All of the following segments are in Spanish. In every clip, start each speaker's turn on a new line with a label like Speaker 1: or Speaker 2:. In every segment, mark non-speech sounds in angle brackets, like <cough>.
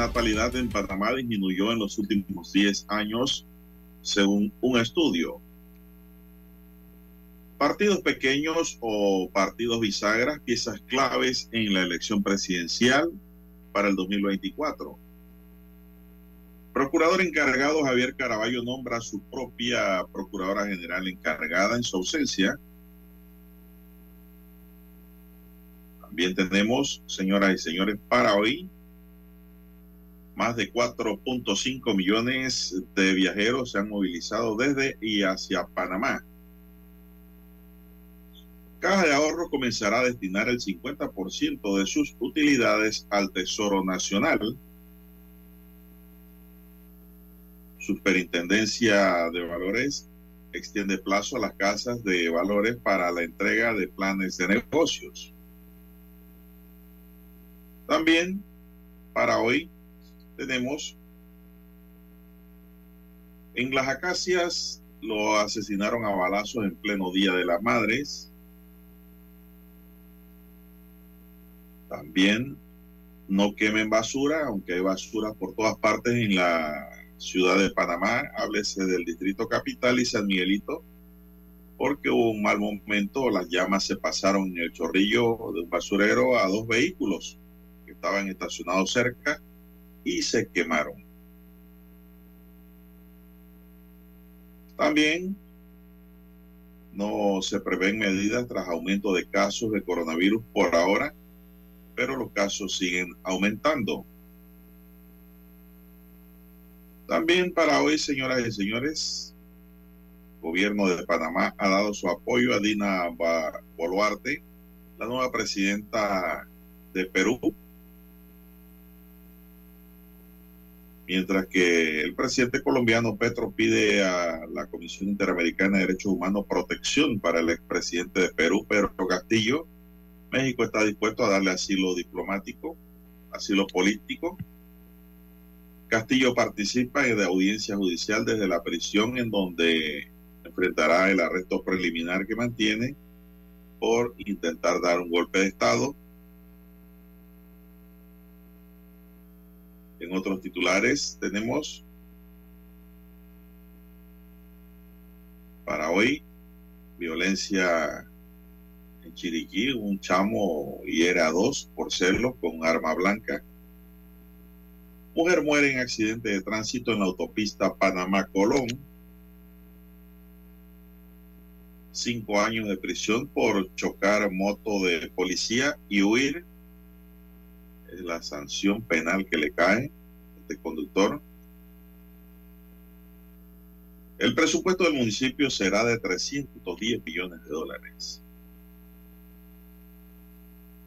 Speaker 1: Natalidad en Panamá disminuyó en los últimos 10 años, según un estudio. Partidos pequeños o partidos bisagras, piezas claves en la elección presidencial para el 2024. Procurador encargado Javier Caraballo nombra a su propia Procuradora General encargada en su ausencia. También tenemos, señoras y señores, para hoy más de 4.5 millones de viajeros se han movilizado desde y hacia Panamá. Caja de Ahorro comenzará a destinar el 50% de sus utilidades al Tesoro Nacional. Superintendencia de Valores extiende plazo a las casas de valores para la entrega de planes de negocios. También para hoy tenemos en las acacias lo asesinaron a balazos en pleno Día de las Madres. También no quemen basura, aunque hay basura por todas partes en la ciudad de Panamá. Háblese del distrito capital y San Miguelito, porque hubo un mal momento. Las llamas se pasaron en el chorrillo de un basurero a dos vehículos que estaban estacionados cerca y se quemaron. También no se prevén medidas tras aumento de casos de coronavirus por ahora, pero los casos siguen aumentando. También para hoy, señoras y señores, el gobierno de Panamá ha dado su apoyo a Dina Boluarte, la nueva presidenta de Perú, mientras que el presidente colombiano Petro pide a la Comisión Interamericana de Derechos Humanos protección para el expresidente de Perú, Pedro Castillo. México está dispuesto a darle asilo diplomático, asilo político. Castillo participa en la audiencia judicial desde la prisión en donde enfrentará el arresto preliminar que mantiene por intentar dar un golpe de Estado En otros titulares tenemos para hoy violencia en Chiriquí, un chamo hiera a dos por serlo con arma blanca. Mujer muere en accidente de tránsito en la autopista Panamá-Colón. Cinco años de prisión por chocar moto de policía y huir es la sanción penal que le cae a este conductor. El presupuesto del municipio será de 310 millones de dólares.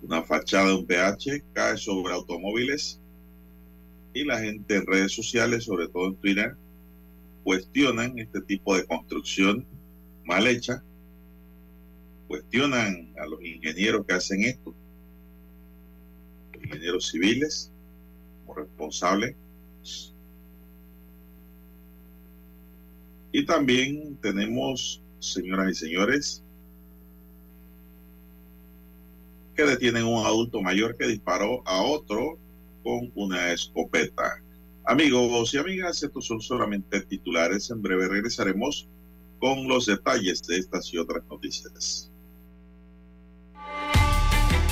Speaker 1: Una fachada de un PH cae sobre automóviles y la gente en redes sociales, sobre todo en Twitter, cuestionan este tipo de construcción mal hecha, cuestionan a los ingenieros que hacen esto civiles como responsable. Y también tenemos, señoras y señores, que detienen a un adulto mayor que disparó a otro con una escopeta. Amigos y amigas, estos son solamente titulares. En breve regresaremos con los detalles de estas y otras noticias.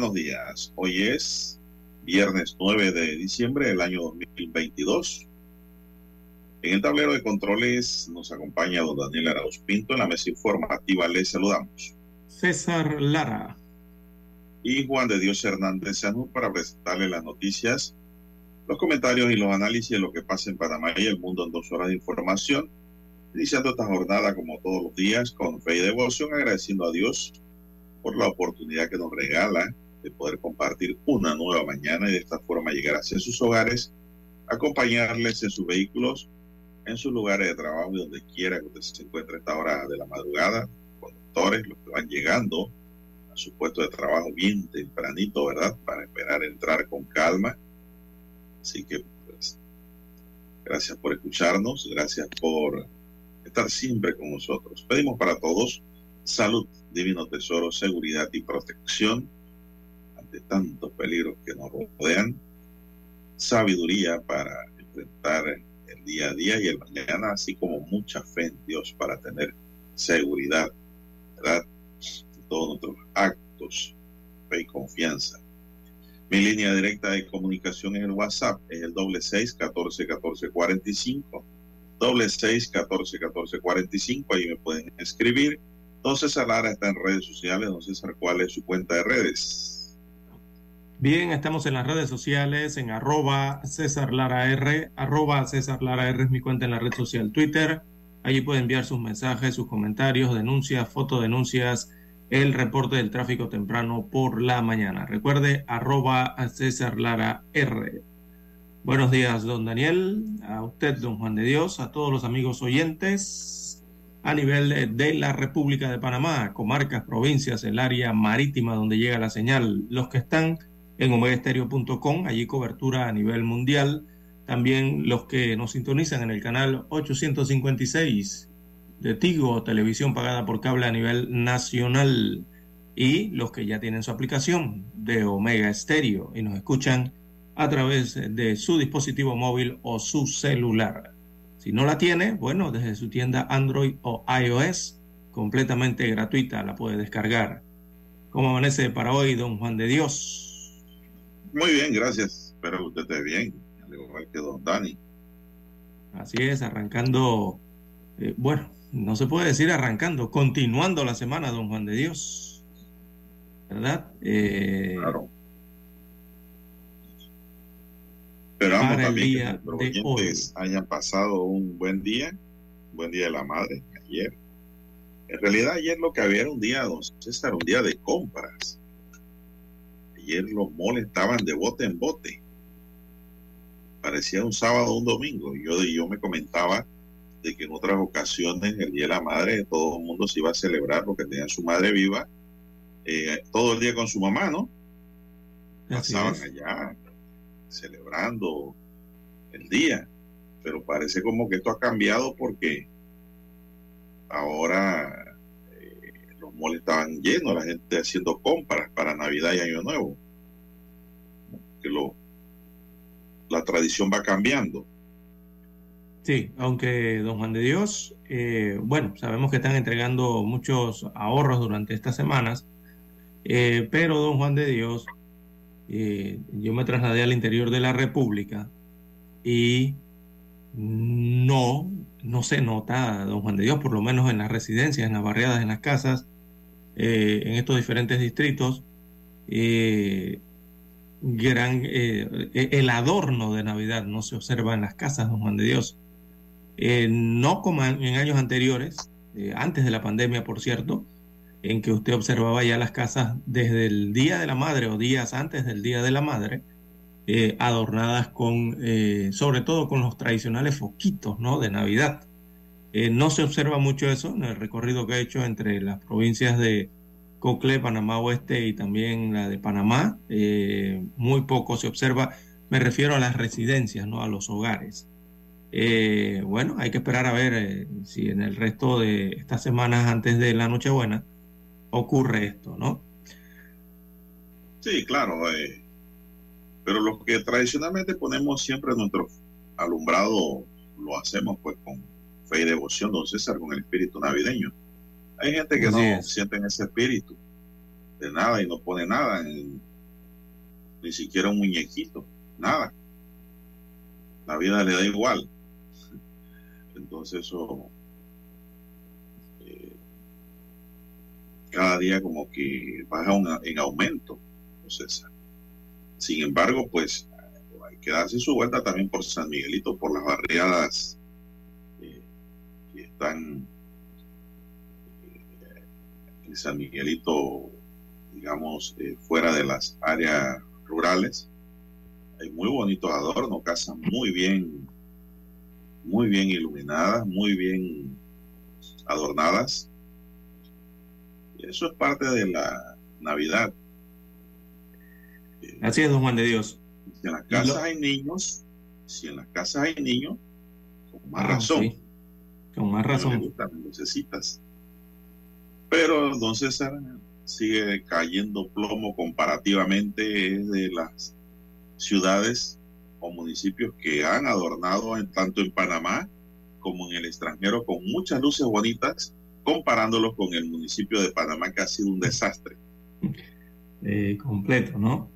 Speaker 1: Buenos días. Hoy es viernes 9 de diciembre del año 2022. En el tablero de controles nos acompaña don Daniel Arauz Pinto. En la mesa informativa les saludamos.
Speaker 2: César Lara.
Speaker 1: Y Juan de Dios Hernández Sanú para presentarle las noticias, los comentarios y los análisis de lo que pasa en Panamá y el mundo en dos horas de información. Iniciando esta jornada como todos los días con fe y devoción, agradeciendo a Dios por la oportunidad que nos regala de poder compartir una nueva mañana y de esta forma llegar hacia sus hogares, acompañarles en sus vehículos, en sus lugares de trabajo y donde quiera que usted se encuentre a esta hora de la madrugada, conductores, los que van llegando a su puesto de trabajo bien tempranito, ¿verdad? Para esperar entrar con calma. Así que, pues, gracias por escucharnos, gracias por estar siempre con nosotros. Pedimos para todos salud, divino tesoro, seguridad y protección ante tantos peligros que nos rodean, sabiduría para enfrentar el día a día y el mañana, así como mucha fe en Dios para tener seguridad, ¿verdad? En todos nuestros actos, fe y confianza. Mi línea directa de comunicación es el WhatsApp, es el doble seis catorce catorce cuarenta y cinco, doble seis catorce catorce cuarenta y cinco, ahí me pueden escribir Don César Lara está en redes sociales. Don César, ¿cuál es su cuenta de redes?
Speaker 2: Bien, estamos en las redes sociales, en arroba César Lara R, arroba César Lara R es mi cuenta en la red social Twitter. Allí puede enviar sus mensajes, sus comentarios, denuncias, fotodenuncias, el reporte del tráfico temprano por la mañana. Recuerde, arroba César Lara R. Buenos días, don Daniel, a usted, don Juan de Dios, a todos los amigos oyentes a nivel de la República de Panamá, comarcas, provincias, el área marítima donde llega la señal, los que están en omegaestereo.com, allí cobertura a nivel mundial, también los que nos sintonizan en el canal 856 de Tigo, televisión pagada por cable a nivel nacional, y los que ya tienen su aplicación de Omega Stereo y nos escuchan a través de su dispositivo móvil o su celular. Si no la tiene, bueno, desde su tienda Android o iOS, completamente gratuita, la puede descargar. ¿Cómo amanece para hoy, don Juan de Dios?
Speaker 1: Muy bien, gracias. Espero que usted esté bien, al igual que don Dani.
Speaker 2: Así es, arrancando, eh, bueno, no se puede decir arrancando, continuando la semana, don Juan de Dios. ¿Verdad? Eh,
Speaker 1: claro. Esperamos también que nuestros oyentes hayan pasado un buen día, un buen día de la madre, ayer. En realidad ayer lo que había era un día, don César, un día de compras. Ayer los moles estaban de bote en bote. Parecía un sábado o un domingo. Y yo, yo me comentaba de que en otras ocasiones, el Día de la Madre, todo el mundo se iba a celebrar porque tenía su madre viva, eh, todo el día con su mamá, ¿no?
Speaker 2: Así
Speaker 1: Pasaban
Speaker 2: es.
Speaker 1: allá celebrando el día. Pero parece como que esto ha cambiado porque ahora moles estaban llenos, la gente haciendo compras para Navidad y Año Nuevo. Que lo, la tradición va cambiando.
Speaker 2: Sí, aunque don Juan de Dios, eh, bueno, sabemos que están entregando muchos ahorros durante estas semanas, eh, pero don Juan de Dios, eh, yo me trasladé al interior de la República y no, no se nota, don Juan de Dios, por lo menos en las residencias, en las barriadas, en las casas, en estos diferentes distritos, gran, el adorno de Navidad no se observa en las casas, don Juan de Dios. Eh, no como en, años anteriores, eh, antes de la pandemia, por cierto, en que usted observaba ya las casas desde el Día de la Madre o días antes del Día de la Madre, eh, adornadas con, sobre todo con los tradicionales foquitos ¿no? de Navidad. No se observa mucho eso en el recorrido que he hecho entre las provincias de Cocle, Panamá Oeste y también la de Panamá. muy poco se observa, me refiero a las residencias, ¿no? a los hogares. Eh, bueno, hay que esperar a ver eh, si en el resto de estas semanas antes de la Nochebuena ocurre esto, ¿no?
Speaker 1: Sí, claro. Eh, pero lo que tradicionalmente ponemos siempre nuestro alumbrado lo hacemos pues con fe y devoción, don César, con el espíritu navideño. Hay gente que no siente ese espíritu de nada y no pone nada, ni siquiera un muñequito, nada. La vida le da igual. Entonces eso eh, cada día como que baja en aumento. Entonces, sin embargo, pues hay que darse su vuelta también por San Miguelito, por las barriadas están eh, en San Miguelito, digamos, fuera de las áreas rurales. Hay muy bonitos adornos, casas muy bien muy bien iluminadas, muy bien adornadas. Eso es parte de la Navidad.
Speaker 2: Así es, don Juan de Dios.
Speaker 1: Si en las casas hay niños, si en las casas hay niños, con más ah, razón.
Speaker 2: Con más razón.
Speaker 1: necesitas. Pero don César sigue cayendo plomo comparativamente de las ciudades o municipios que han adornado en, tanto en Panamá como en el extranjero con muchas luces bonitas, comparándolos con el municipio de Panamá que ha sido un desastre.
Speaker 2: Eh, completo, ¿no?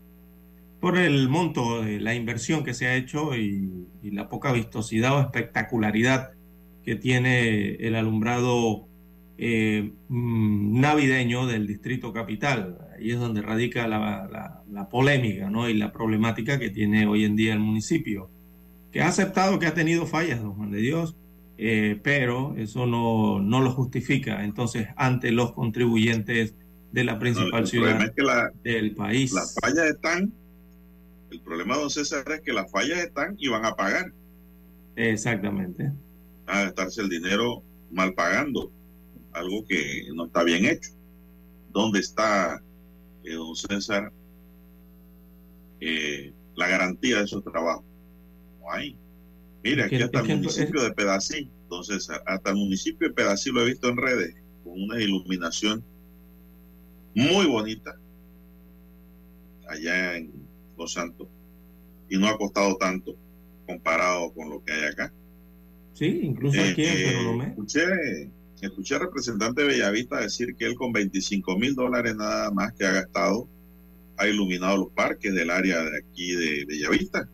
Speaker 2: Por el monto de la inversión que se ha hecho y, y la poca vistosidad o espectacularidad que tiene el alumbrado eh, mm, navideño del distrito capital. Ahí es donde radica la, polémica ¿no? y la problemática que tiene hoy en día el municipio, que ha aceptado que ha tenido fallas, don Juan de Dios, eh, pero eso no, no, lo justifica entonces ante los contribuyentes de la principal ciudad del país.
Speaker 1: Las fallas están, el problema, don César, es que las fallas están y van a pagar.
Speaker 2: Exactamente.
Speaker 1: A gastarse el dinero mal pagando algo que no está bien hecho. ¿Dónde está, eh, don César, eh, la garantía de esos trabajos? No hay. Mire, aquí hasta el municipio de Pedací, don César, hasta el municipio de Pedací lo he visto en redes, con una iluminación muy bonita allá en Los Santos y no ha costado tanto comparado con lo que hay acá.
Speaker 2: Sí, incluso aquí en
Speaker 1: eh, Escuché Escuché al representante de Bellavista decir que él con 25 mil dólares nada más que ha gastado ha iluminado los parques del área de aquí de Bellavista.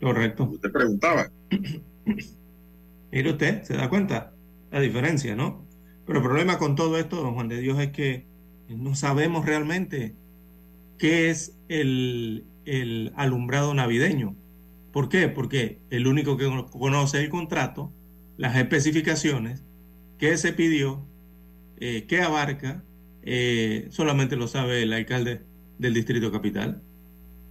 Speaker 2: Correcto.
Speaker 1: Usted preguntaba. <clears throat>
Speaker 2: Mire usted, se da cuenta la diferencia, ¿no? Pero el problema con todo esto, don Juan de Dios, es que no sabemos realmente qué es el, el alumbrado navideño. ¿Por qué? Porque el único que conoce el contrato, las especificaciones qué se pidió, eh, qué abarca, eh, solamente lo sabe el alcalde del distrito capital.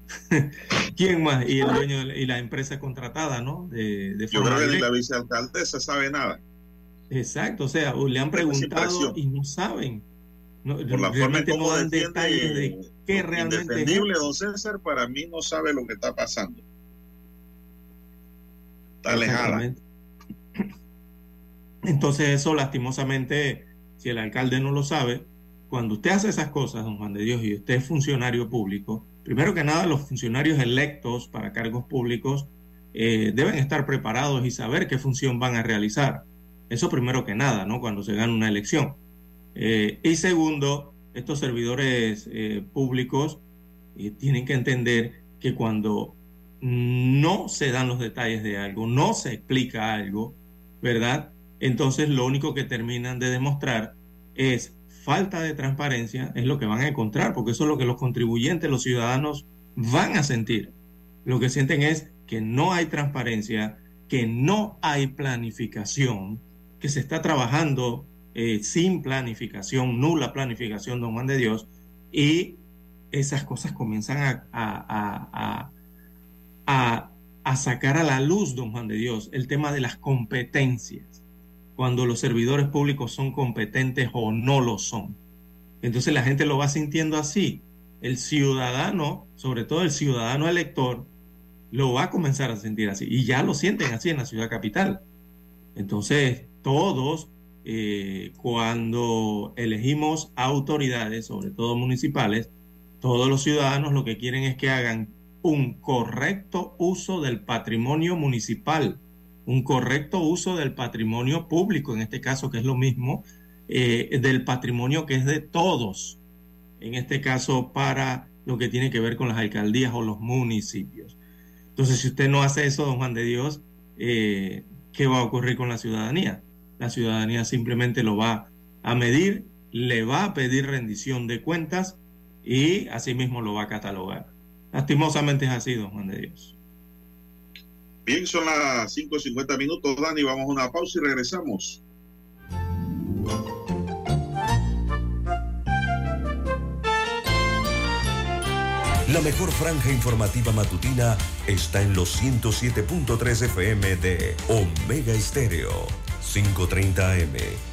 Speaker 2: <laughs> ¿Quién más? Y el dueño y la empresa contratada, ¿no? De, de
Speaker 1: Yo creo que ni la vicealcaldesa sabe nada.
Speaker 2: Exacto, o sea, le han preguntado y no saben.
Speaker 1: No, Por la forma como no dan detalles de qué realmente es. don César, para mí no sabe lo que está pasando. Alejada.
Speaker 2: Entonces eso lastimosamente, si el alcalde no lo sabe, cuando usted hace esas cosas, don Juan de Dios, y usted es funcionario público, primero que nada los funcionarios electos para cargos públicos eh, deben estar preparados y saber qué función van a realizar. Eso primero que nada, ¿no? Cuando se gana una elección. Eh, y segundo, estos servidores eh, públicos tienen que entender que cuando no se dan los detalles de algo, no se explica algo, ¿verdad? Entonces lo único que terminan de demostrar es falta de transparencia, es lo que van a encontrar, porque eso es lo que los contribuyentes, los ciudadanos van a sentir. Lo que sienten es que no hay transparencia, que no hay planificación, que se está trabajando eh, sin planificación, nula planificación, don Juan de Dios, y esas cosas comienzan a, a, sacar a la luz, don Juan de Dios, el tema de las competencias, cuando los servidores públicos son competentes o no lo son. Entonces la gente lo va sintiendo así. El ciudadano, sobre todo el ciudadano elector, lo va a comenzar a sentir así. Y ya lo sienten así en la ciudad capital. Entonces, todos, eh, cuando elegimos autoridades, sobre todo municipales, todos los ciudadanos lo que quieren es que hagan un correcto uso del patrimonio municipal, un correcto uso del patrimonio público, en este caso, que es lo mismo, eh, del patrimonio que es de todos, en este caso para lo que tiene que ver con las alcaldías o los municipios. Entonces, si usted no hace eso, don Juan de Dios, eh, ¿qué va a ocurrir con la ciudadanía? La ciudadanía simplemente lo va a medir, le va a pedir rendición de cuentas y asimismo lo va a catalogar. Lastimosamente es así, don Juan de Dios.
Speaker 1: Bien, son las 5.50 minutos, Dani. Vamos a una pausa y regresamos.
Speaker 3: La mejor franja informativa matutina está en los 107.3 FM de Omega Estéreo, 530 AM.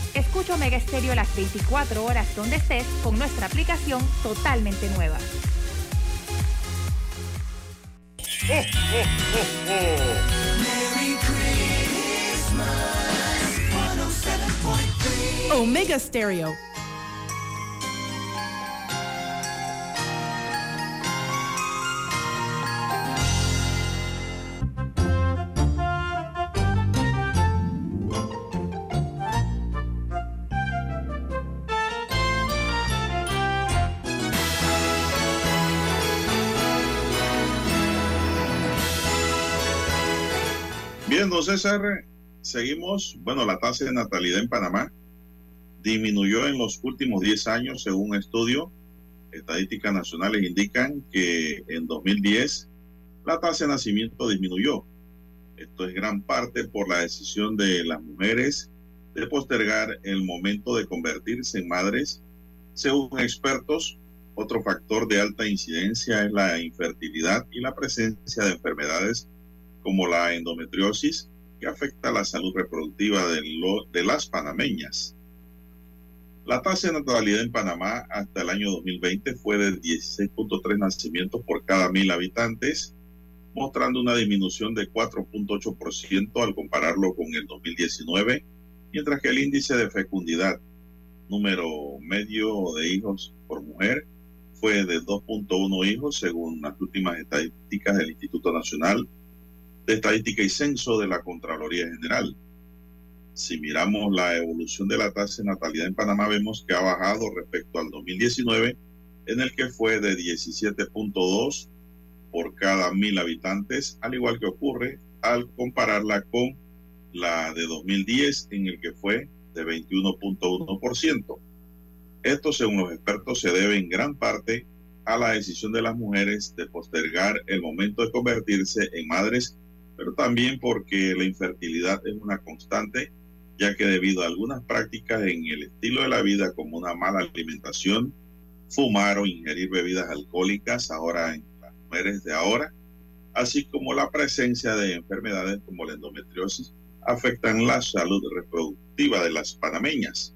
Speaker 4: Escucha Omega Stereo las 24 horas donde estés con nuestra aplicación totalmente nueva.
Speaker 5: Merry Christmas. 107.3.
Speaker 6: Omega Stereo.
Speaker 1: Don César, seguimos. Bueno, la tasa de natalidad en Panamá disminuyó en los últimos 10 años, según un estudio. Estadísticas nacionales indican que en 2010 la tasa de nacimiento disminuyó Esto es gran parte por la decisión de las mujeres de postergar el momento de convertirse en madres. Según expertos, otro factor de alta incidencia es la infertilidad y la presencia de enfermedades como la endometriosis, que afecta la salud reproductiva de, de las panameñas. La tasa de natalidad en Panamá hasta el año 2020 fue de 16.3 nacimientos por cada mil habitantes, mostrando una disminución de 4.8% al compararlo con el 2019, mientras que el índice de fecundidad, número medio de hijos por mujer, fue de 2.1 hijos según las últimas estadísticas del Instituto Nacional de Estadística y Censo de la Contraloría General. Si miramos la evolución de la tasa de natalidad en Panamá, vemos que ha bajado respecto al 2019, en el que fue de 17.2 por cada mil habitantes, al igual que ocurre al compararla con la de 2010, en el que fue de 21.1%. Esto, según los expertos, se debe en gran parte a la decisión de las mujeres de postergar el momento de convertirse en madres, pero también porque la infertilidad es una constante ya que debido a algunas prácticas en el estilo de la vida como una mala alimentación, fumar o ingerir bebidas alcohólicas ahora en las mujeres de ahora, así como la presencia de enfermedades como la endometriosis, afectan la salud reproductiva de las panameñas.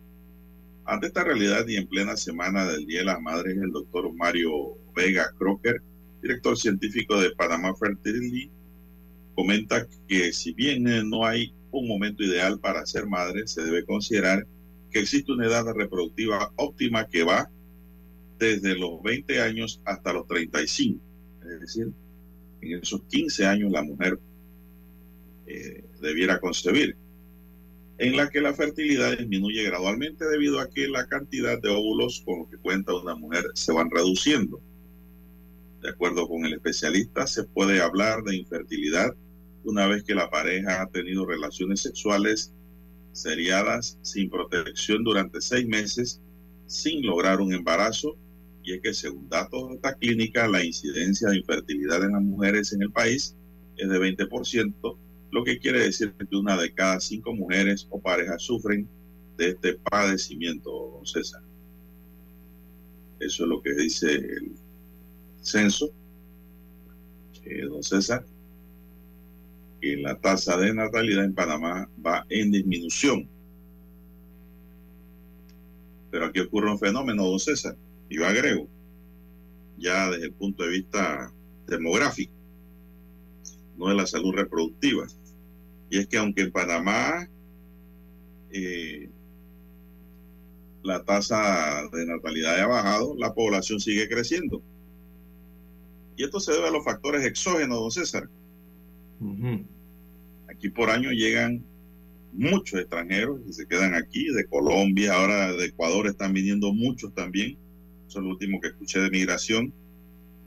Speaker 1: Ante esta realidad y en plena semana del Día de las Madres, el doctor Mario Vega Crocker, director científico de Panamá Fertility, comenta que si bien no hay un momento ideal para ser madre, se debe considerar que existe una edad reproductiva óptima que va desde los 20 años hasta los 35. Es decir, en esos 15 años la mujer eh, debiera concebir, en la que la fertilidad disminuye gradualmente debido a que la cantidad de óvulos con los que cuenta una mujer se van reduciendo. De acuerdo con el especialista, se puede hablar de infertilidad una vez que la pareja ha tenido relaciones sexuales seriadas sin protección durante seis meses sin lograr un embarazo y es que según datos de esta clínica la incidencia de infertilidad en las mujeres en el país es de 20%, lo que quiere decir que una de cada cinco mujeres o parejas sufren de este padecimiento, don César. Eso es lo que dice el censo, eh, don César que la tasa de natalidad en Panamá va en disminución. Pero aquí ocurre un fenómeno, don César, y yo agrego, ya desde el punto de vista demográfico, no de la salud reproductiva. Y es que aunque en Panamá eh, la tasa de natalidad ha bajado, la población sigue creciendo. Y esto se debe a los factores exógenos, don César. Aquí por año llegan muchos extranjeros que se quedan aquí, de Colombia, ahora de Ecuador están viniendo muchos también. Eso es lo último que escuché de migración,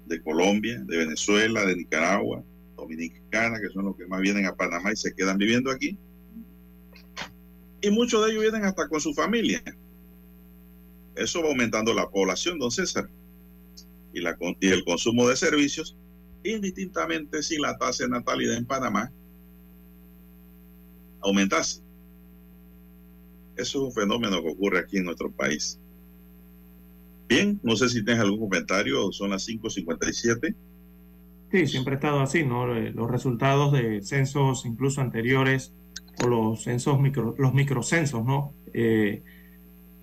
Speaker 1: de Colombia, de Venezuela, de Nicaragua, Dominicana, que son los que más vienen a Panamá y se quedan viviendo aquí. Y muchos de ellos vienen hasta con su familia. Eso va aumentando la población, don César. Y, el consumo de servicios indistintamente si la tasa de natalidad en Panamá aumentase. Eso es un fenómeno que ocurre aquí en nuestro país. Bien, no sé si tienes algún comentario, son las 5.57.
Speaker 2: Sí, siempre ha estado así, ¿no? Los resultados de censos incluso anteriores o los censos micro, los microcensos, ¿no? Eh,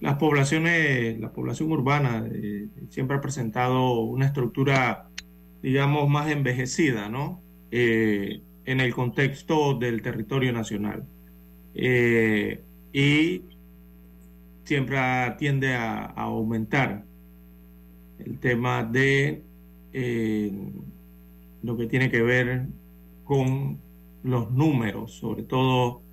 Speaker 2: las poblaciones, la población urbana eh, siempre ha presentado una estructura digamos, más envejecida, ¿no? Eh, en el contexto del territorio nacional. Eh, y siempre tiende a, aumentar el tema de eh, lo que tiene que ver con los números, sobre todo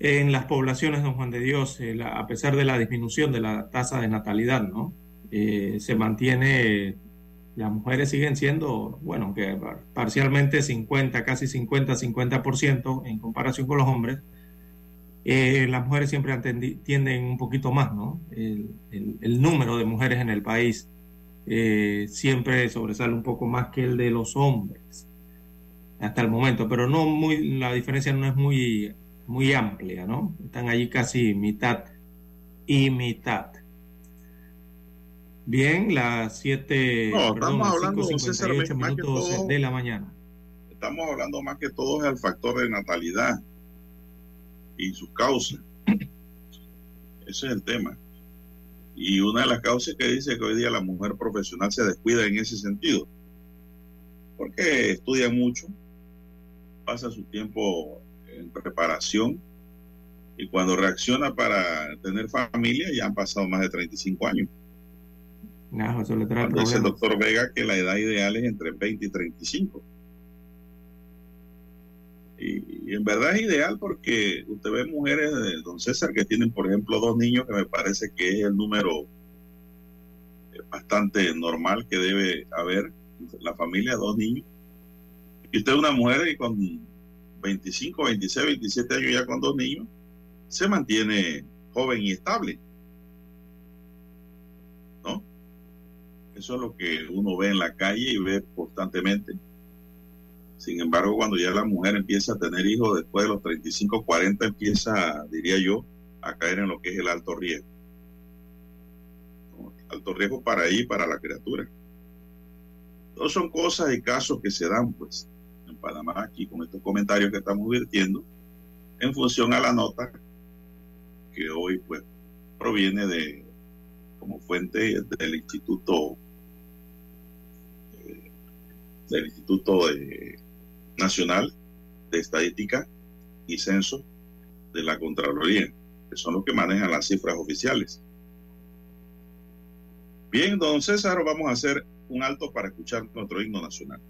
Speaker 2: en las poblaciones de Don Juan de Dios, a pesar de la disminución de la tasa de natalidad, ¿no? se mantiene las mujeres siguen siendo, bueno, que parcialmente 50, casi 50, 50% en comparación con los hombres, eh, las mujeres siempre tienden un poquito más, ¿no? El, número de mujeres en el país eh, siempre sobresale un poco más que el de los hombres. hasta el momento, pero no muy, la diferencia no es muy, muy amplia, ¿no? Están allí casi mitad y mitad. Bien, las 7,
Speaker 1: no, estamos hablando,
Speaker 2: César, minutos de la mañana.
Speaker 1: Estamos hablando más que todo del factor de natalidad y sus causas. Ese es el tema. Y una de las causas que dice que hoy día la mujer profesional se descuida en ese sentido. Porque estudia mucho, pasa su tiempo en preparación y cuando reacciona para tener familia ya han pasado más de 35 años.
Speaker 2: No, eso le trae
Speaker 1: Dice el doctor Vega que la edad ideal es entre 20 y 35. Y, en verdad es ideal porque usted ve mujeres de don César que tienen, por ejemplo, dos niños, que me parece que es el número eh, bastante normal que debe haber en la familia, dos niños. Y usted es una mujer que con 25, 26, 27 años ya con dos niños, se mantiene joven y estable. ¿No? Eso es lo que uno ve en la calle y ve constantemente. Sin embargo, cuando ya la mujer empieza a tener hijos después de los 35, 40, empieza, diría yo, a caer en lo que es el alto riesgo. Alto riesgo para ella y para la criatura. Todos son cosas y casos que se dan, pues, en Panamá, aquí con estos comentarios que estamos virtiendo, en función a la nota que hoy, pues, proviene de, como fuente del Instituto, del Instituto de Nacional de Estadística y Censo de la Contraloría, que son los que manejan las cifras oficiales. Bien, don César, vamos a hacer un alto para escuchar nuestro himno nacional.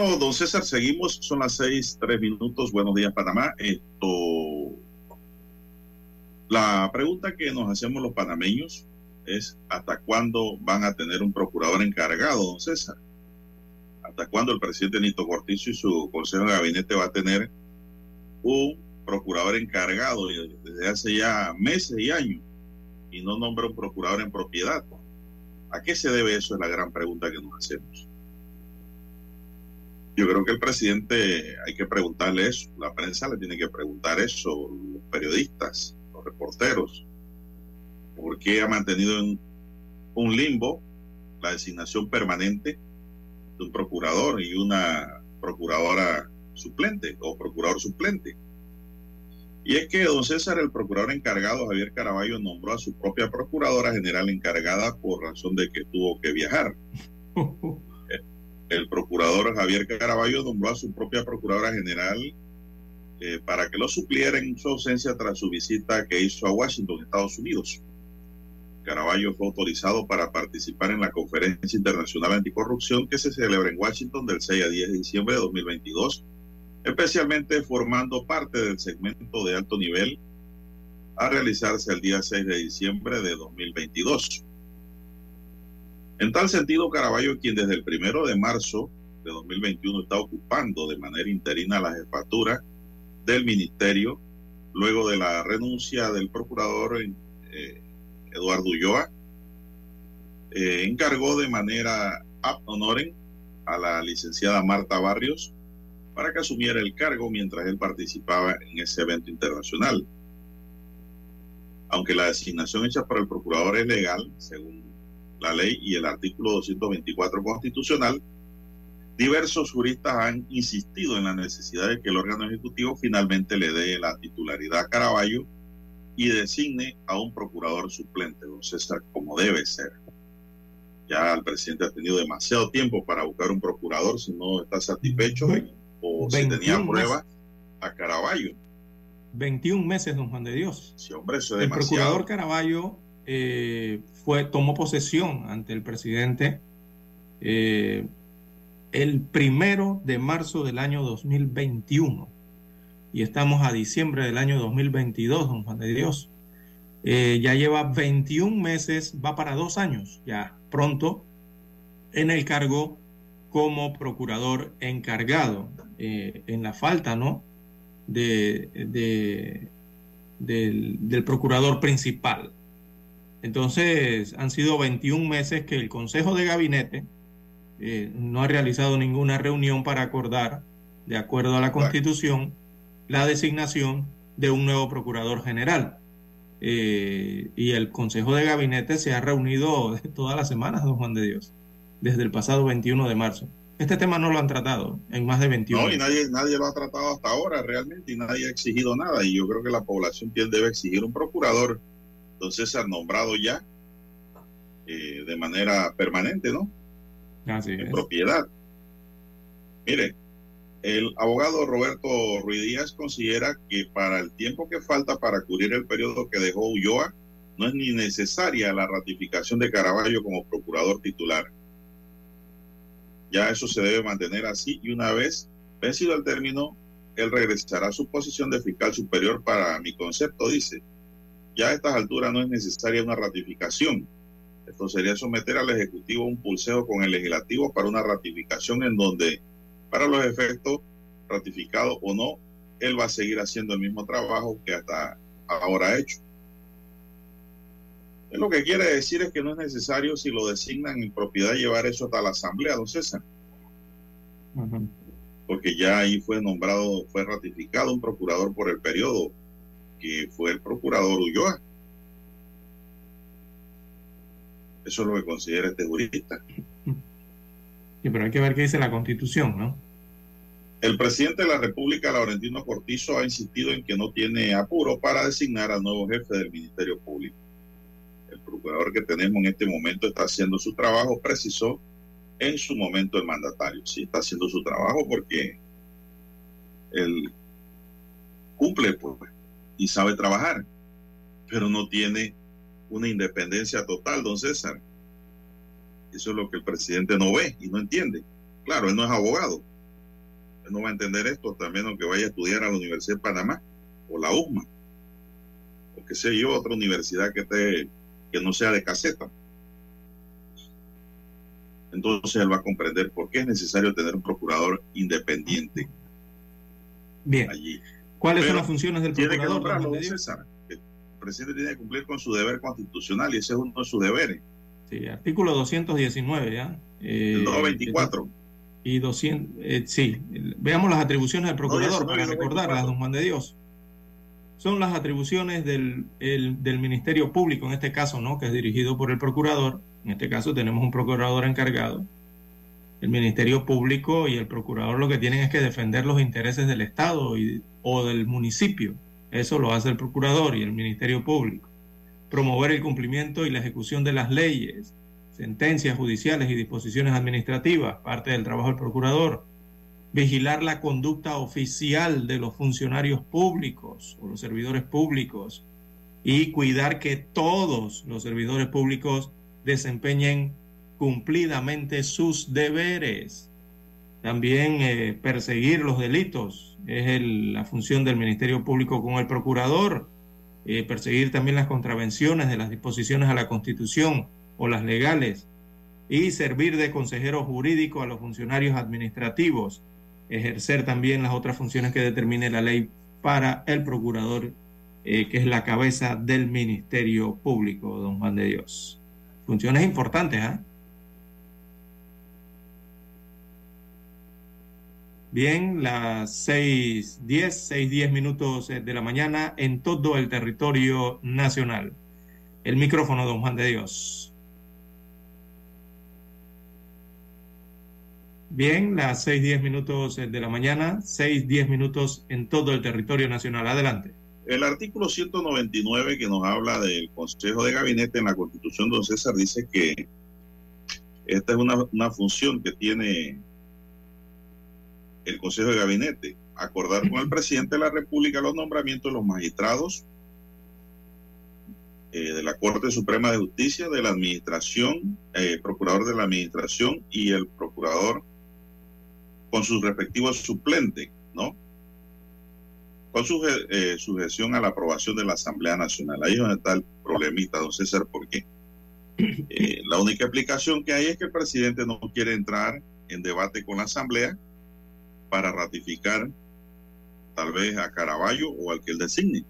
Speaker 1: Don César, seguimos. Son las seis, tres minutos. Buenos días, Panamá. Esto. La pregunta que nos hacemos los panameños es: ¿hasta cuándo van a tener un procurador encargado, don César? ¿Hasta cuándo el presidente Nito Cortizo y su consejo de gabinete va a tener un procurador encargado desde hace ya meses y años y no nombra un procurador en propiedad? ¿A qué se debe eso? Es la gran pregunta que nos hacemos. Yo creo que el presidente hay que preguntarle eso, la prensa le tiene que preguntar eso, los periodistas, los reporteros, por qué ha mantenido en un limbo la designación permanente de un procurador y una procuradora suplente o procurador suplente. Y es que don César, el procurador encargado, Javier Caraballo, nombró a su propia procuradora general encargada por razón de que tuvo que viajar. <laughs> el procurador Javier Caraballo nombró a su propia procuradora general eh, para que lo supliera en su ausencia tras su visita que hizo a Washington, Estados Unidos. Caraballo fue autorizado para participar en la Conferencia Internacional Anticorrupción que se celebra en Washington del 6 a 10 de diciembre de 2022, especialmente formando parte del segmento de alto nivel a realizarse el día 6 de diciembre de 2022. En tal sentido, Caraballo, quien desde el primero de marzo de 2021 está ocupando de manera interina la jefatura del ministerio, luego de la renuncia del procurador eh, Eduardo Ulloa, eh, encargó de manera ab honorem a la licenciada Marta Barrios para que asumiera el cargo mientras él participaba en ese evento internacional. Aunque la designación hecha por el procurador es legal, según la ley y el artículo 224 constitucional, diversos juristas han insistido en la necesidad de que el órgano ejecutivo finalmente le dé la titularidad a Caraballo y designe a un procurador suplente, don César, como debe ser. Ya el presidente ha tenido demasiado tiempo para buscar un procurador si no está satisfecho o si tenía pruebas a Caraballo.
Speaker 2: 21 meses, don Juan de Dios.
Speaker 1: Sí, hombre, eso es
Speaker 2: el
Speaker 1: demasiado.
Speaker 2: procurador Caraballo eh, fue, tomó posesión ante el presidente eh, el primero de marzo del año 2021 y estamos a diciembre del año 2022, don Juan de Dios. Eh, ya lleva 21 meses, va para dos años ya pronto en el cargo como procurador encargado eh, en la falta, ¿no? De, de, del, del procurador principal. Entonces, han sido 21 meses que el Consejo de Gabinete eh, no ha realizado ninguna reunión para acordar, de acuerdo a la Constitución, la designación de un nuevo Procurador General. Eh, y el Consejo de Gabinete se ha reunido <laughs> todas las semanas, don Juan de Dios, desde el pasado 21 de marzo. Este tema no lo han tratado en más de 21
Speaker 1: No, y nadie, nadie lo ha tratado hasta ahora realmente y nadie ha exigido nada. Y yo creo que la población debe exigir un procurador entonces ha nombrado ya eh, de manera permanente, ¿no?
Speaker 2: Así
Speaker 1: en
Speaker 2: es.
Speaker 1: propiedad. Mire, el abogado Roberto Ruiz Díaz considera que para el tiempo que falta para cubrir el periodo que dejó Ulloa, no es ni necesaria la ratificación de Caraballo como procurador titular. Ya eso se debe mantener así y una vez vencido el término, él regresará a su posición de fiscal superior para mi concepto, dice. Ya a estas alturas no es necesaria una ratificación. Esto sería someter al Ejecutivo un pulseo con el Legislativo para una ratificación en donde, para los efectos, ratificado o no, él va a seguir haciendo el mismo trabajo que hasta ahora ha hecho. Lo que quiere decir es que no es necesario, si lo designan en propiedad, llevar eso hasta la Asamblea, don César, porque ya ahí fue nombrado, fue ratificado un procurador por el periodo que fue el procurador Ulloa. Eso es lo que considera este jurista.
Speaker 2: Sí, pero hay que ver qué dice la Constitución, ¿no?
Speaker 1: El presidente de la República, Laurentino Cortizo, ha insistido en que no tiene apuro para designar al nuevo jefe del Ministerio Público. El procurador que tenemos en este momento está haciendo su trabajo, precisó en su momento el mandatario. Sí, está haciendo su trabajo porque él cumple pues, y sabe trabajar, pero no tiene una independencia total, don César. Eso es lo que el presidente no ve y no entiende. Claro, él no es abogado, no va a entender esto, también aunque vaya a estudiar a la Universidad de Panamá o la UMA, o que sé yo, otra universidad que, esté, que no sea de caseta. Entonces él va a comprender por qué es necesario tener un procurador independiente
Speaker 2: Bien.
Speaker 1: allí.
Speaker 2: ¿Cuáles son
Speaker 1: Pero
Speaker 2: las funciones del
Speaker 1: Tiene que
Speaker 2: procurador?
Speaker 1: nombrarlo,
Speaker 2: don Medio?
Speaker 1: César. El presidente tiene que cumplir con su deber constitucional y ese es uno de sus deberes.
Speaker 2: Sí, artículo 219, ¿ya? Eh,
Speaker 1: El 224.
Speaker 2: Y 200, eh, sí, veamos las atribuciones del procurador
Speaker 1: 19
Speaker 2: para
Speaker 1: y 224.
Speaker 2: recordarlas, don Juan de Dios. Son las atribuciones del, el- del Ministerio Público, en este caso, ¿no? Que es dirigido por el procurador. En este caso tenemos un procurador encargado. El Ministerio Público y el procurador lo que tienen es que defender los intereses del Estado y- o del municipio. Eso lo hace el procurador y el Ministerio Público. Promover el cumplimiento y la ejecución de las leyes, sentencias judiciales y disposiciones administrativas, parte del trabajo del procurador. Vigilar la conducta oficial de los funcionarios públicos o los servidores públicos y cuidar que todos los servidores públicos desempeñen cumplidamente sus deberes. También eh, perseguir los delitos es la función del Ministerio Público con el procurador. Eh, perseguir también las contravenciones de las disposiciones a la Constitución o las legales y servir de consejero jurídico a los funcionarios administrativos. Ejercer también las otras funciones que determine la ley para el procurador, eh, que es la cabeza del Ministerio Público, don Juan de Dios. Funciones importantes, ¿ah? Bien, las 6.10, 6.10 minutos eh, de la mañana en todo el territorio nacional. El micrófono, don Juan de Dios. Bien, las 6.10 minutos eh, de la mañana, 6.10 minutos en todo el territorio nacional. Adelante.
Speaker 1: El artículo 199 que nos habla del Consejo de Gabinete en la Constitución, don César, dice que esta es una, una función que tiene el Consejo de Gabinete, acordar con el presidente de la República los nombramientos de los magistrados eh, de la Corte Suprema de Justicia, de la Administración, eh, procurador de la Administración y el procurador con sus respectivos suplentes, ¿no? Con suge- eh, sujeción a la aprobación de la Asamblea Nacional. Ahí es donde está el problemita, don César, porque <laughs> la única explicación que hay es que el presidente no quiere entrar en debate con la Asamblea para ratificar tal vez a Caraballo o al que él designe.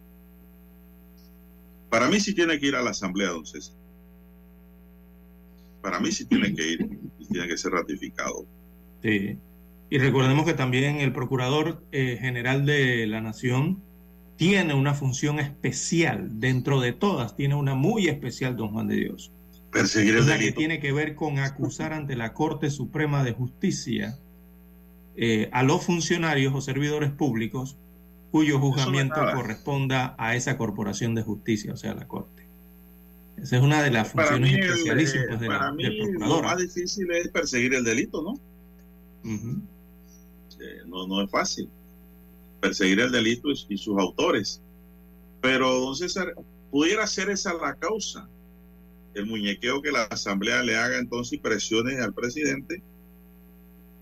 Speaker 1: Para mí sí tiene que ir a la Asamblea, don César. Para mí sí tiene que ir y tiene que ser ratificado.
Speaker 2: Sí. Y recordemos que también el Procurador eh, General de la Nación tiene una función especial, dentro de todas, tiene una muy especial, don Juan de Dios.
Speaker 1: Perseguir el
Speaker 2: la que
Speaker 1: delito.
Speaker 2: tiene que ver con acusar ante la Corte Suprema de Justicia eh, a los funcionarios o servidores públicos cuyo juzgamiento corresponda a esa corporación de justicia, o sea, la Corte. Esa es una de las funciones
Speaker 1: mí, el,
Speaker 2: especialísimas
Speaker 1: eh,
Speaker 2: de
Speaker 1: para
Speaker 2: la,
Speaker 1: mí
Speaker 2: del
Speaker 1: lo más difícil es perseguir el delito, ¿no? Eh, no, no es fácil perseguir el delito y, y sus autores. Pero, don César, pudiera ser esa la causa. El muñequeo que la Asamblea le haga entonces y presione al presidente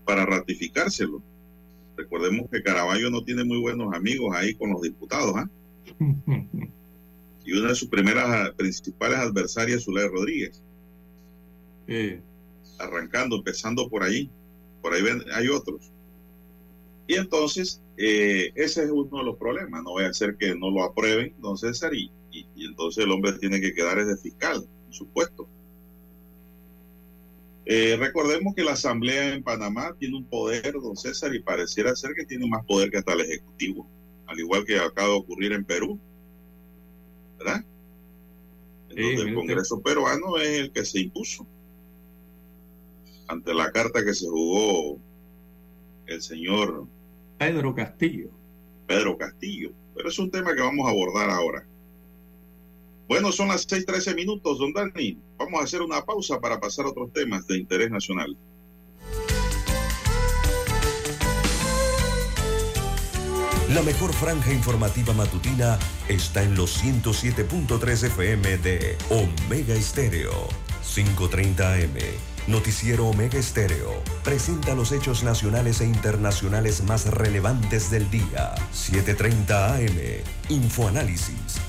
Speaker 1: para ratificárselo. Recordemos que Caraballo no tiene muy buenos amigos ahí con los diputados, ¿ah? <laughs> Y una de sus primeras principales adversarias es Zulay Rodríguez,
Speaker 2: Eh,
Speaker 1: arrancando, empezando por ahí. Por ahí ven- hay otros. Y entonces, eh, ese es uno de los problemas. No voy a hacer que no lo aprueben, don César, y, y- y entonces el hombre tiene que quedar de fiscal, en su puesto. Eh, recordemos que la Asamblea en Panamá tiene un poder, don César, y pareciera ser que tiene más poder que hasta el Ejecutivo, al igual que acaba de ocurrir en Perú, ¿verdad? En
Speaker 2: Sí,
Speaker 1: donde el. Congreso peruano es el que se impuso ante la carta que se jugó el señor
Speaker 2: Pedro Castillo.
Speaker 1: Pedro Castillo. Pero es un tema que vamos a abordar ahora. Bueno, son las 6:13 minutos, don Dani. Vamos a hacer una pausa para pasar a otros temas de interés nacional.
Speaker 3: La mejor franja informativa matutina está en los 107.3 FM de Omega Estéreo, 530 AM. Noticiero Omega Estéreo presenta los hechos nacionales e internacionales más relevantes del día. 7:30 AM. Infoanálisis.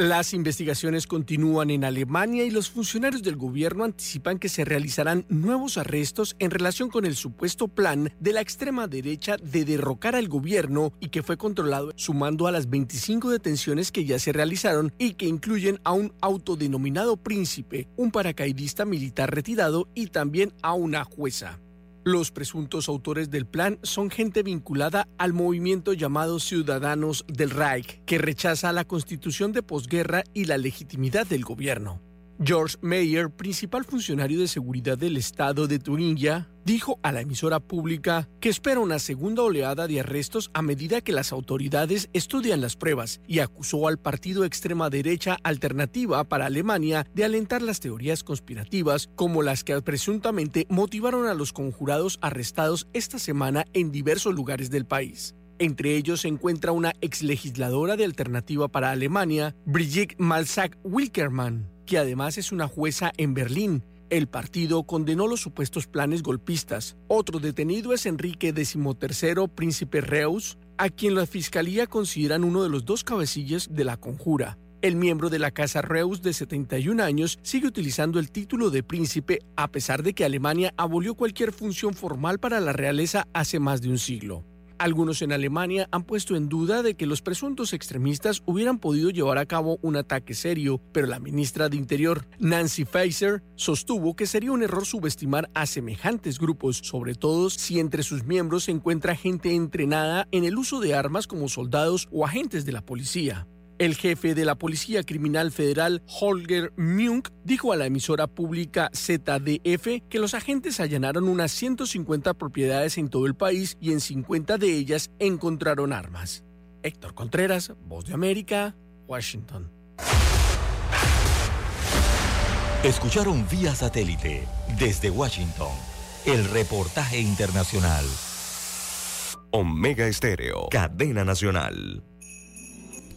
Speaker 6: Las investigaciones continúan en Alemania y los funcionarios del gobierno anticipan que se realizarán nuevos arrestos en relación con el supuesto plan de la extrema derecha de derrocar al gobierno y que fue controlado sumando a las 25 detenciones que ya se realizaron y que incluyen a un autodenominado príncipe, un paracaidista militar retirado y también a una jueza. Los presuntos autores del plan son gente vinculada al movimiento llamado Ciudadanos del Reich, que rechaza la constitución de posguerra y la legitimidad del gobierno. George Mayer, principal funcionario de seguridad del estado de Turingia, dijo a la emisora pública que espera una segunda oleada de arrestos a medida que las autoridades estudian las pruebas y acusó al partido extrema derecha alternativa para Alemania de alentar las teorías conspirativas como las que presuntamente motivaron a los conjurados arrestados esta semana en diversos lugares del país. Entre ellos se encuentra una exlegisladora de Alternativa para Alemania, Brigitte Malsack-Wilkermann que además es una jueza en Berlín. El partido condenó los supuestos planes golpistas. Otro detenido es Enrique XIII, príncipe Reus, a quien la fiscalía consideran uno de los dos cabecillas de la conjura. El miembro de la Casa Reus de 71 años sigue utilizando el título de príncipe a pesar de que Alemania abolió cualquier función formal para la realeza hace más de un siglo. Algunos en Alemania han puesto en duda de que los presuntos extremistas hubieran podido llevar a cabo un ataque serio, pero la ministra de Interior, Nancy Faeser, sostuvo que sería un error subestimar a semejantes grupos, sobre todo si entre sus miembros se encuentra gente entrenada en el uso de armas como soldados o agentes de la policía. El jefe de la Policía Criminal Federal, Holger Munk, dijo a la emisora pública ZDF que los agentes allanaron unas 150 propiedades en todo el país y en 50 de ellas encontraron armas. Héctor Contreras, Voz de América, Washington.
Speaker 7: Escucharon vía satélite desde Washington el reportaje internacional.
Speaker 3: Omega Estéreo, cadena nacional.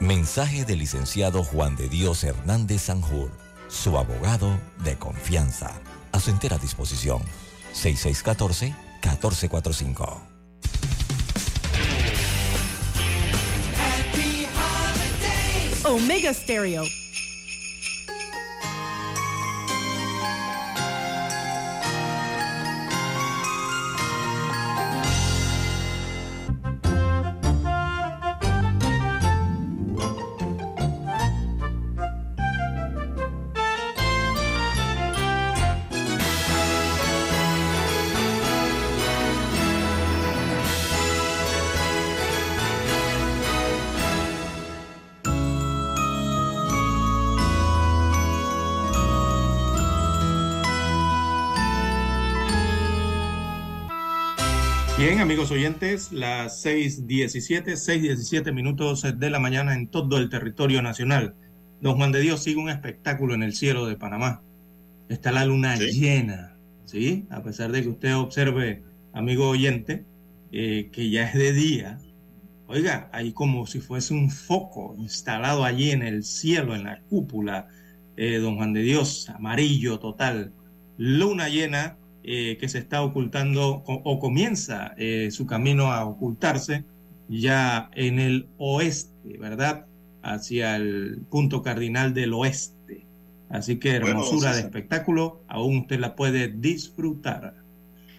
Speaker 7: Mensaje del licenciado Juan de Dios Hernández Sanjur, su abogado de confianza. A su entera disposición. 6614-1445.
Speaker 8: Omega Stereo.
Speaker 2: Bien, amigos oyentes, las 6.17, 6.17 minutos de la mañana en todo el territorio nacional. Don Juan de Dios sigue un espectáculo en el cielo de Panamá. Está la luna llena, ¿sí? A pesar de que usted observe, amigo oyente, eh, que ya es de día. Oiga, hay como si fuese un foco instalado allí en el cielo, en la cúpula, eh, don Juan de Dios, amarillo total. Luna llena eh, que se está ocultando o, comienza eh, su camino a ocultarse ya en el oeste, ¿verdad? Hacia el punto cardinal del oeste. Así que hermosura de espectáculo, aún usted la puede disfrutar.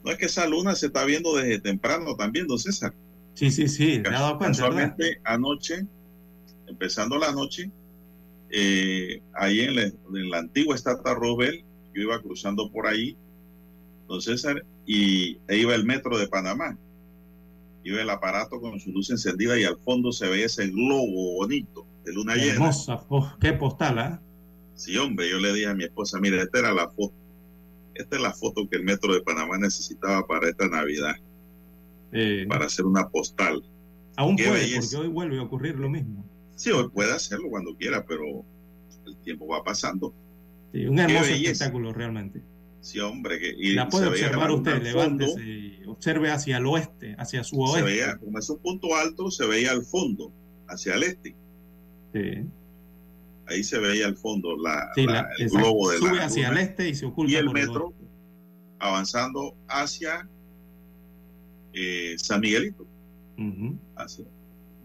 Speaker 1: No es que esa luna se está viendo desde temprano también, don César.
Speaker 2: Sí, sí, sí, me
Speaker 1: dado cuenta. Casualmente anoche, empezando la noche, eh, ahí en la, antigua estatua Robel, yo iba cruzando por ahí, don César, y e iba el metro de Panamá. Iba el aparato con su luz encendida y al fondo se veía ese globo bonito de luna llena.
Speaker 2: Hermosa, qué postal, ¿ah?
Speaker 1: Sí, hombre, yo le dije a mi esposa, mire, esta era la foto. Esta es la foto que el Metro de Panamá necesitaba para esta Navidad. para hacer una postal.
Speaker 2: Aún puede, porque hoy vuelve a ocurrir lo mismo.
Speaker 1: Sí, hoy puede hacerlo cuando quiera, pero el tiempo va pasando.
Speaker 2: Sí, un hermoso espectáculo realmente.
Speaker 1: Sí, hombre. Que,
Speaker 2: y la puede observar usted, levántese y observe hacia el oeste, hacia su oeste.
Speaker 1: Se veía, como es un punto alto, se veía al fondo, hacia el este.
Speaker 2: Sí.
Speaker 1: Ahí se veía al fondo la, el globo de
Speaker 2: sube hacia el este y se oculta
Speaker 1: y el metro avanzando hacia eh, San Miguelito. Hacia,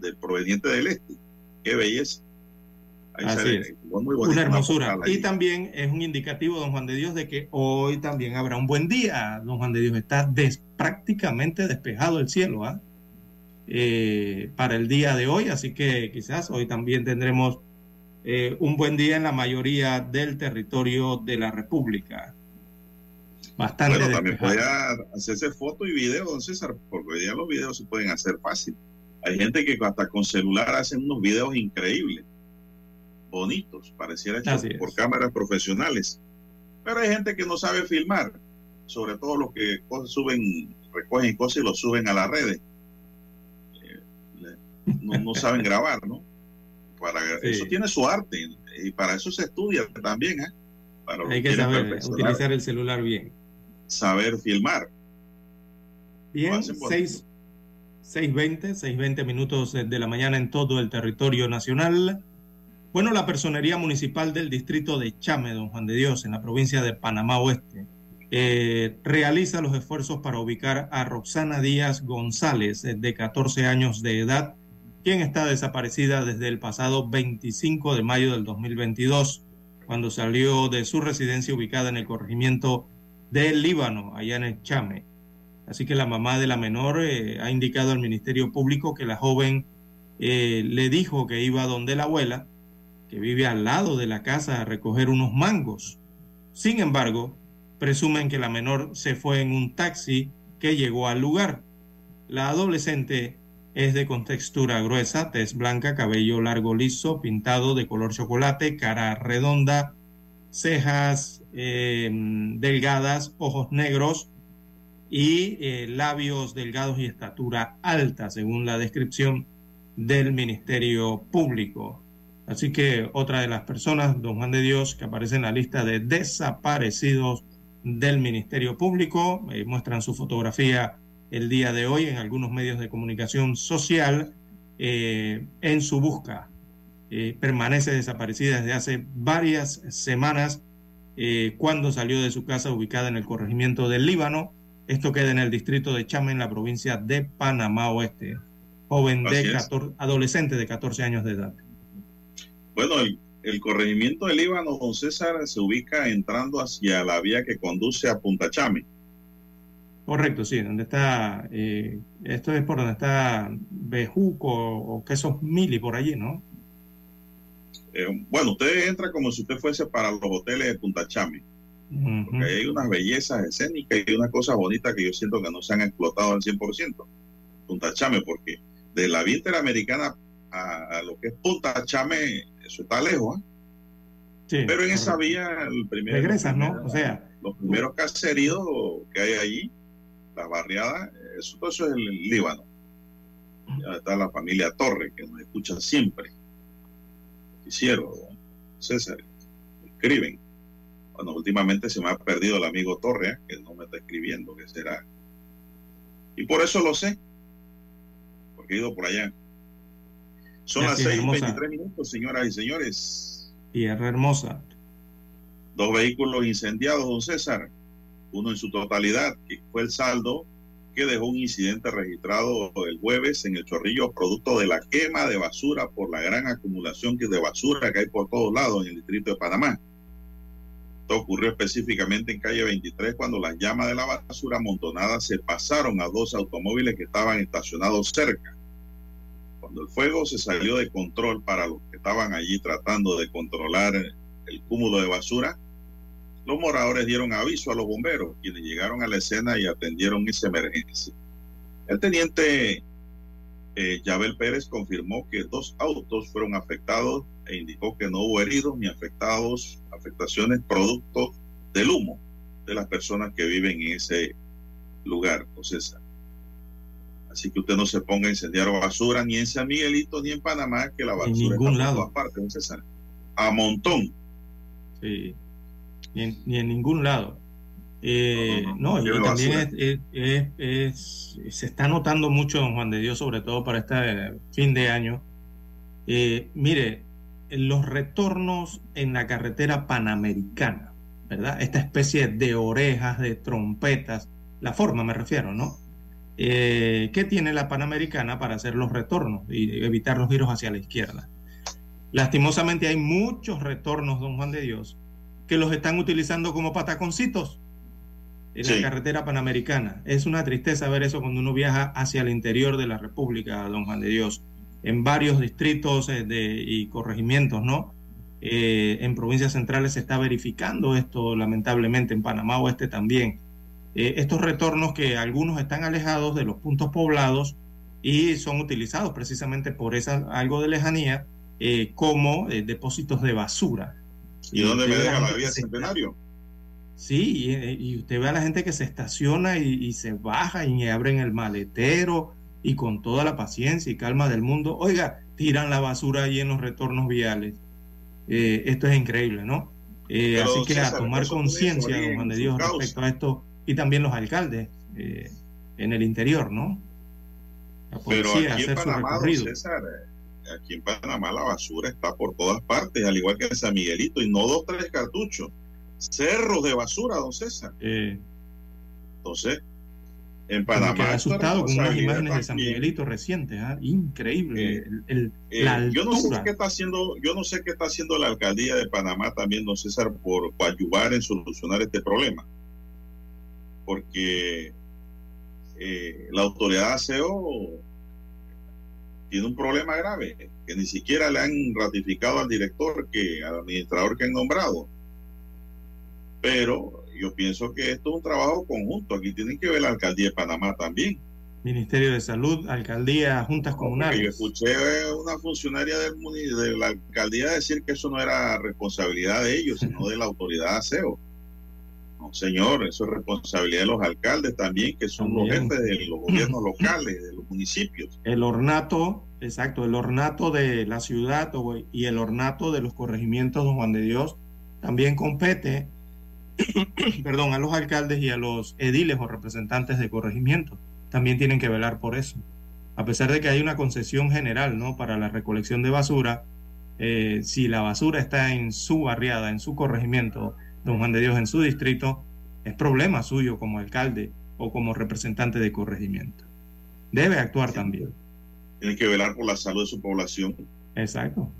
Speaker 1: del proveniente del este. Qué belleza
Speaker 2: ahí sale, muy una hermosura y también es un indicativo don Juan de Dios de que hoy también habrá un buen día don Juan de Dios está prácticamente despejado el cielo ¿ah? eh, para el día de hoy así que quizás hoy también tendremos eh, un buen día en la mayoría del territorio de la República.
Speaker 1: Bastante. Bueno, también hacerse foto y video, don César, porque hoy día los videos se pueden hacer fácil. Hay gente que hasta con celular hacen unos videos increíbles, bonitos, pareciera por cámaras profesionales. Pero hay gente que no sabe filmar, sobre todo los que suben, recogen cosas y lo suben a las redes. Eh, no, no saben grabar, ¿no? eso tiene su arte y para eso se estudia también, ¿eh?
Speaker 2: Hay que saber utilizar el celular bien.
Speaker 1: Saber filmar.
Speaker 2: Bien, 6, 6.20, 6.20 minutos de la mañana en todo el territorio nacional. Bueno, la Personería Municipal del Distrito de Chame, don Juan de Dios, en la provincia de Panamá Oeste, eh, realiza los esfuerzos para ubicar a Roxana Díaz González, de 14 años de edad, quien está desaparecida desde el pasado 25 de mayo del 2022, cuando salió de su residencia ubicada en el corregimiento del Líbano, allá en el Chame. Así que la mamá de la menor eh, ha indicado al Ministerio Público que la joven eh, le dijo que iba donde la abuela, que vive al lado de la casa, a recoger unos mangos. Sin embargo, presumen que la menor se fue en un taxi que llegó al lugar. La adolescente es de contextura gruesa, tez blanca, cabello largo liso, pintado de color chocolate, cara redonda, cejas em, delgadas, ojos negros y eh, labios delgados y estatura alta, según la descripción del Ministerio Público. Así que otra de las personas, don Juan de Dios, que aparece en la lista de desaparecidos del Ministerio Público, eh, muestran su fotografía el día de hoy en algunos medios de comunicación social eh, en su busca. Eh, permanece desaparecida desde hace varias semanas eh, cuando salió de su casa ubicada en el corregimiento del Líbano. Esto queda en el distrito de Chame, en la provincia de Panamá Oeste. Joven de 14, adolescente de 14 años de edad.
Speaker 1: Bueno, el, el corregimiento del Líbano, don César, se ubica entrando hacia la vía que conduce a Punta Chame.
Speaker 2: Correcto, sí, donde está, eh, esto es por donde está Bejuco o Quesos Mili, por allí, ¿no?
Speaker 1: Eh, bueno, usted entra como si usted fuese para los hoteles de Punta Chame, porque hay unas bellezas escénicas y unas cosas bonitas que yo siento que no se han explotado al 100%. Punta Chame, porque de la vía interamericana a, lo que es Punta Chame, eso está lejos, ¿eh? Sí, Pero en esa vía, el primer,
Speaker 2: Regresas, ¿no? O sea,
Speaker 1: los primeros caseríos que hay allí, la barriada, eso, todo eso es el Líbano. Ya está la familia Torre, que nos escucha siempre. Hicieron, César, escriben. Bueno, últimamente se me ha perdido el amigo Torre, ¿eh? que no me está escribiendo, que será. Y por eso lo sé, porque he ido por allá. Son las seis veintitrés minutos, señoras y señores.
Speaker 2: Tierra hermosa.
Speaker 1: Dos vehículos incendiados, don César uno en su totalidad, que fue el saldo que dejó un incidente registrado el jueves en el Chorrillo, producto de la quema de basura por la gran acumulación de basura que hay por todos lados en el distrito de Panamá. Esto ocurrió específicamente en calle 23 cuando las llamas de la basura amontonada se pasaron a dos automóviles que estaban estacionados cerca. Cuando el fuego se salió de control para los que estaban allí tratando de controlar el cúmulo de basura, los moradores dieron aviso a los bomberos, quienes llegaron a la escena y atendieron esa emergencia. El teniente eh, Yabel Pérez confirmó que dos autos fueron afectados e indicó que no hubo heridos ni afectados, afectaciones producto del humo de las personas que viven en ese lugar, César. Así que usted no se ponga a incendiar basura ni en San Miguelito ni en Panamá, que la basura
Speaker 2: en ningún
Speaker 1: está
Speaker 2: lado.
Speaker 1: todas partes, César. A montón.
Speaker 2: Sí. Ni en, ni en ningún lado. Eh,
Speaker 1: No, no,
Speaker 2: no,
Speaker 1: no,
Speaker 2: y también es- se está notando mucho, don Juan de Dios, sobre todo para este fin de año. Eh, mire, los retornos en la carretera panamericana, ¿verdad? Esta especie de orejas, de trompetas, la forma me refiero, ¿no? Eh, ¿Qué tiene la panamericana para hacer los retornos y evitar los giros hacia la izquierda? Lastimosamente hay muchos retornos, don Juan de Dios, que los están utilizando como pataconcitos en
Speaker 1: Sí.
Speaker 2: la carretera panamericana. Es una tristeza ver eso cuando uno viaja hacia el interior de la República, don Juan de Dios, en varios distritos eh, de, y corregimientos, ¿no? Eh, en provincias centrales se está verificando esto, lamentablemente, en Panamá Oeste también. Eh, estos retornos que algunos están alejados de los puntos poblados y son utilizados precisamente por esa algo de lejanía eh, como eh, depósitos de basura.
Speaker 1: ¿Y dónde me deja la vía centenario?
Speaker 2: Sí, y, y usted ve a la gente que se estaciona y, y se baja y abren el maletero y con toda la paciencia y calma del mundo, oiga, tiran la basura ahí en los retornos viales. Eh, esto es increíble, ¿no? Así que a tomar conciencia, don Juan de Dios, respecto a esto y también los alcaldes eh, en el interior, ¿no? La
Speaker 1: Pero
Speaker 2: policía
Speaker 1: aquí en
Speaker 2: hacer su
Speaker 1: Panamá,
Speaker 2: recorrido.
Speaker 1: César, eh, aquí en Panamá la basura está por todas partes, al igual que en San Miguelito, y no dos, tres cartuchos. Cerros de basura, don César.
Speaker 2: Eh,
Speaker 1: Entonces, en
Speaker 2: me
Speaker 1: Panamá. es
Speaker 2: asustado con unas imágenes de San. Miguelito recientes, ¿ah? increíble.
Speaker 1: Eh,
Speaker 2: el- el- la
Speaker 1: yo no sé qué está haciendo, yo no sé qué está haciendo la alcaldía de Panamá también, don César, por ayudar en solucionar este problema. Porque eh, la autoridad de aseo tiene un problema grave, que ni siquiera le han ratificado al director, que al administrador que han nombrado. Pero yo pienso que esto es un trabajo conjunto. Aquí tienen que ver la alcaldía de Panamá también.
Speaker 2: Ministerio de Salud, Alcaldía, Juntas
Speaker 1: Porque yo
Speaker 2: Comunales.
Speaker 1: escuché a una funcionaria del, de la alcaldía decir que eso no era responsabilidad de ellos, sino de la autoridad de aseo. No, señor, eso es responsabilidad de los alcaldes también, que son los jefes de los gobiernos locales, de los municipios.
Speaker 2: El ornato, exacto, el ornato de la ciudad y el ornato de los corregimientos Don Juan de Dios también compete, <coughs> perdón, a los alcaldes y a los ediles o representantes de corregimiento. También tienen que velar por eso. A pesar de que hay una concesión general, ¿no? Para la recolección de basura, eh, si la basura está en su barriada, en su corregimiento, Don Juan de Dios, en su distrito, es problema suyo como alcalde o como representante de corregimiento. Debe actuar también.
Speaker 1: Tienen que velar por la salud de su población.
Speaker 2: Exacto.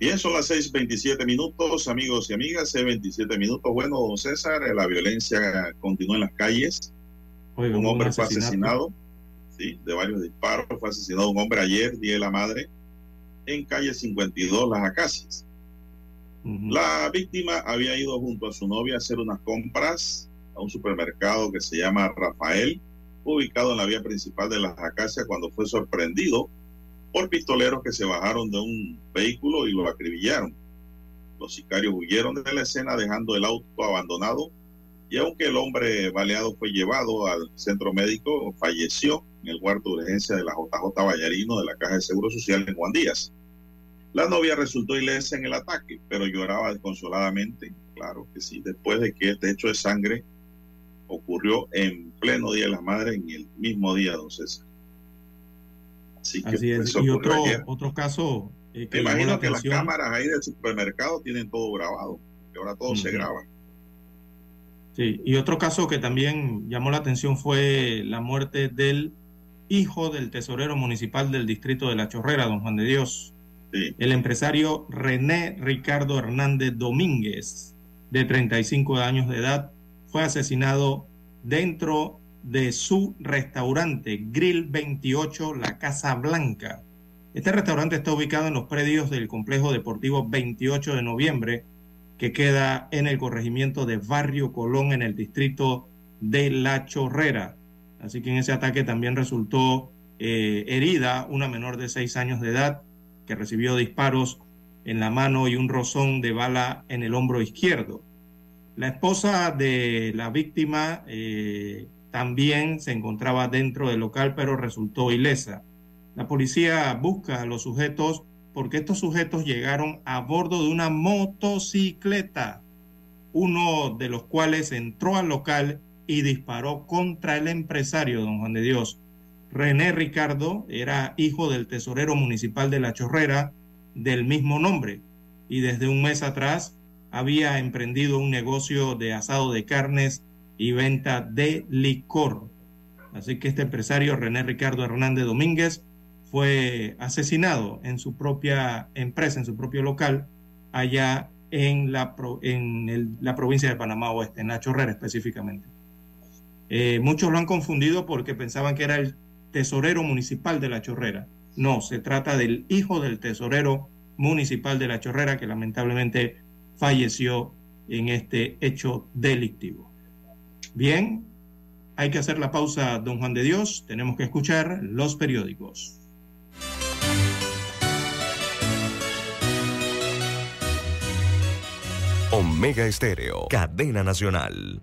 Speaker 1: Bien, son las 6:27 minutos, amigos y amigas, 6:27 minutos. Bueno, don César, eh, la violencia continúa en las calles.
Speaker 2: Oiga,
Speaker 1: un hombre fue asesinado, sí, de varios disparos, fue asesinado un hombre ayer, Día de la Madre, en calle 52, Las Acacias. La víctima había ido junto a su novia a hacer unas compras a un supermercado que se llama Rafael, ubicado en la vía principal de Las Acacias, cuando fue sorprendido por pistoleros que se bajaron de un vehículo y lo acribillaron. Los sicarios huyeron de la escena dejando el auto abandonado y aunque el hombre baleado fue llevado al centro médico, falleció en el cuarto de urgencia de la JJ Vallarino de la Caja de Seguro Social en Juan Díaz. La novia resultó ilesa en el ataque, pero lloraba desconsoladamente, claro que sí, después de que este hecho de sangre ocurrió en pleno Día de la Madre, en el mismo día, don César. Así que
Speaker 2: Así es.
Speaker 1: eso
Speaker 2: Y otro, otro caso eh, que
Speaker 1: Me
Speaker 2: llamó la
Speaker 1: imagino que las cámaras ahí del supermercado tienen todo grabado, que ahora todo se graba.
Speaker 2: Sí, y otro caso que también llamó la atención fue la muerte del hijo del tesorero municipal del distrito de La Chorrera, don Juan de Dios. El empresario René Ricardo Hernández Domínguez, de 35 años de edad, fue asesinado dentro de su restaurante Grill 28 La Casa Blanca. Este restaurante está ubicado en los predios del complejo deportivo 28 de noviembre, que queda en el corregimiento de Barrio Colón en el distrito de La Chorrera. Así que en ese ataque también resultó eh, herida una menor de 6 años de edad que recibió disparos en la mano y un rozón de bala en el hombro izquierdo. La esposa de la víctima eh, también se encontraba dentro del local, pero resultó ilesa. La policía busca a los sujetos porque estos sujetos llegaron a bordo de una motocicleta, uno de los cuales entró al local y disparó contra el empresario, don Juan de Dios. René Ricardo era hijo del tesorero municipal de La Chorrera del mismo nombre y desde un mes atrás había emprendido un negocio de asado de carnes y venta de licor. Así que este empresario, René Ricardo Hernández Domínguez, fue asesinado en su propia empresa, en su propio local, allá en la, provincia de Panamá Oeste, en La Chorrera específicamente. Eh, muchos lo han confundido porque pensaban que era el tesorero municipal de La Chorrera. No, se trata del hijo del tesorero municipal de La Chorrera que lamentablemente falleció en este hecho delictivo. Bien, hay que hacer la pausa, don Juan de Dios. Tenemos que escuchar los periódicos.
Speaker 3: Omega Estéreo, cadena nacional.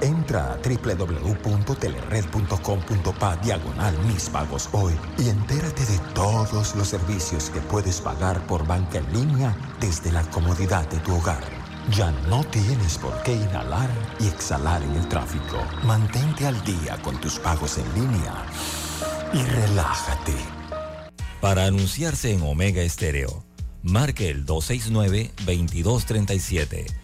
Speaker 8: Entra a www.telered.com.pa diagonal mis pagos hoy y entérate de todos los servicios que puedes pagar por banca en línea desde la comodidad de tu hogar. Ya no tienes por qué inhalar y exhalar en el tráfico. Mantente al día con tus pagos en línea y relájate.
Speaker 7: Para anunciarse en Omega Estéreo, marque el 269-2237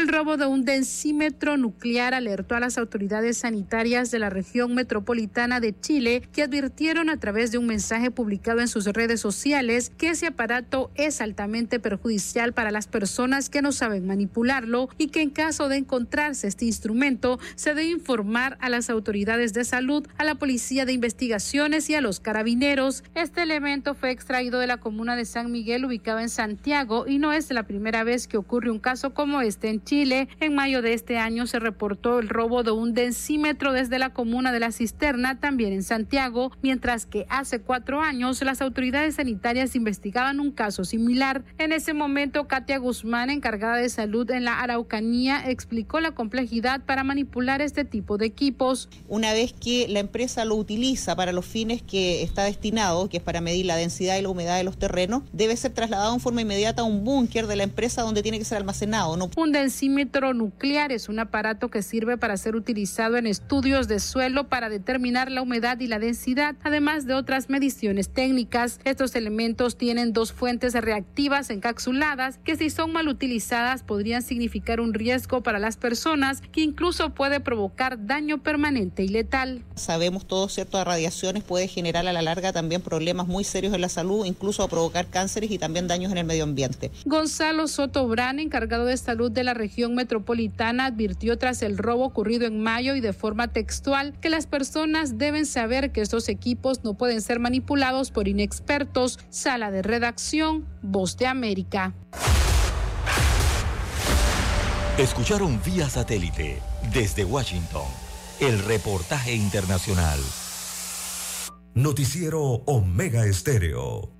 Speaker 9: El robo de un densímetro nuclear alertó a las autoridades sanitarias de la región metropolitana de Chile, que advirtieron a través de un mensaje publicado en sus redes sociales que ese aparato es altamente perjudicial para las personas que no saben manipularlo y que en caso de encontrarse este instrumento se debe informar a las autoridades de salud, a la policía de investigaciones y a los carabineros. Este elemento fue extraído de la comuna de San Miguel ubicado en Santiago y no es la primera vez que ocurre un caso como este en Chile. En mayo de este año se reportó el robo de un densímetro desde la comuna de La Cisterna, también en Santiago, mientras que hace cuatro años las autoridades sanitarias investigaban un caso similar. En ese momento, Katia Guzmán, encargada de salud en la Araucanía, explicó la complejidad para manipular este tipo de equipos.
Speaker 10: Una vez que la empresa lo utiliza para los fines que está destinado, que es para medir la densidad y la humedad de los terrenos, debe ser trasladado en forma inmediata a un búnker de la empresa donde tiene que ser almacenado.
Speaker 9: No densímetro nuclear es un aparato que sirve para ser utilizado en estudios de suelo para determinar la humedad y la densidad, además de otras mediciones técnicas. Estos elementos tienen dos fuentes reactivas encapsuladas que si son mal utilizadas podrían significar un riesgo para las personas que incluso puede provocar daño permanente y letal.
Speaker 10: Sabemos todo cierto de radiaciones puede generar a la larga también problemas muy serios en la salud, incluso provocar cánceres y también daños en el medio ambiente.
Speaker 9: Gonzalo Soto Brán, encargado de salud de la región metropolitana, advirtió tras el robo ocurrido en mayo y de forma textual que las personas deben saber que estos equipos no pueden ser manipulados por inexpertos. Sala de redacción, Voz de América.
Speaker 7: Escucharon vía satélite desde Washington el reportaje internacional.
Speaker 3: Noticiero Omega Estéreo.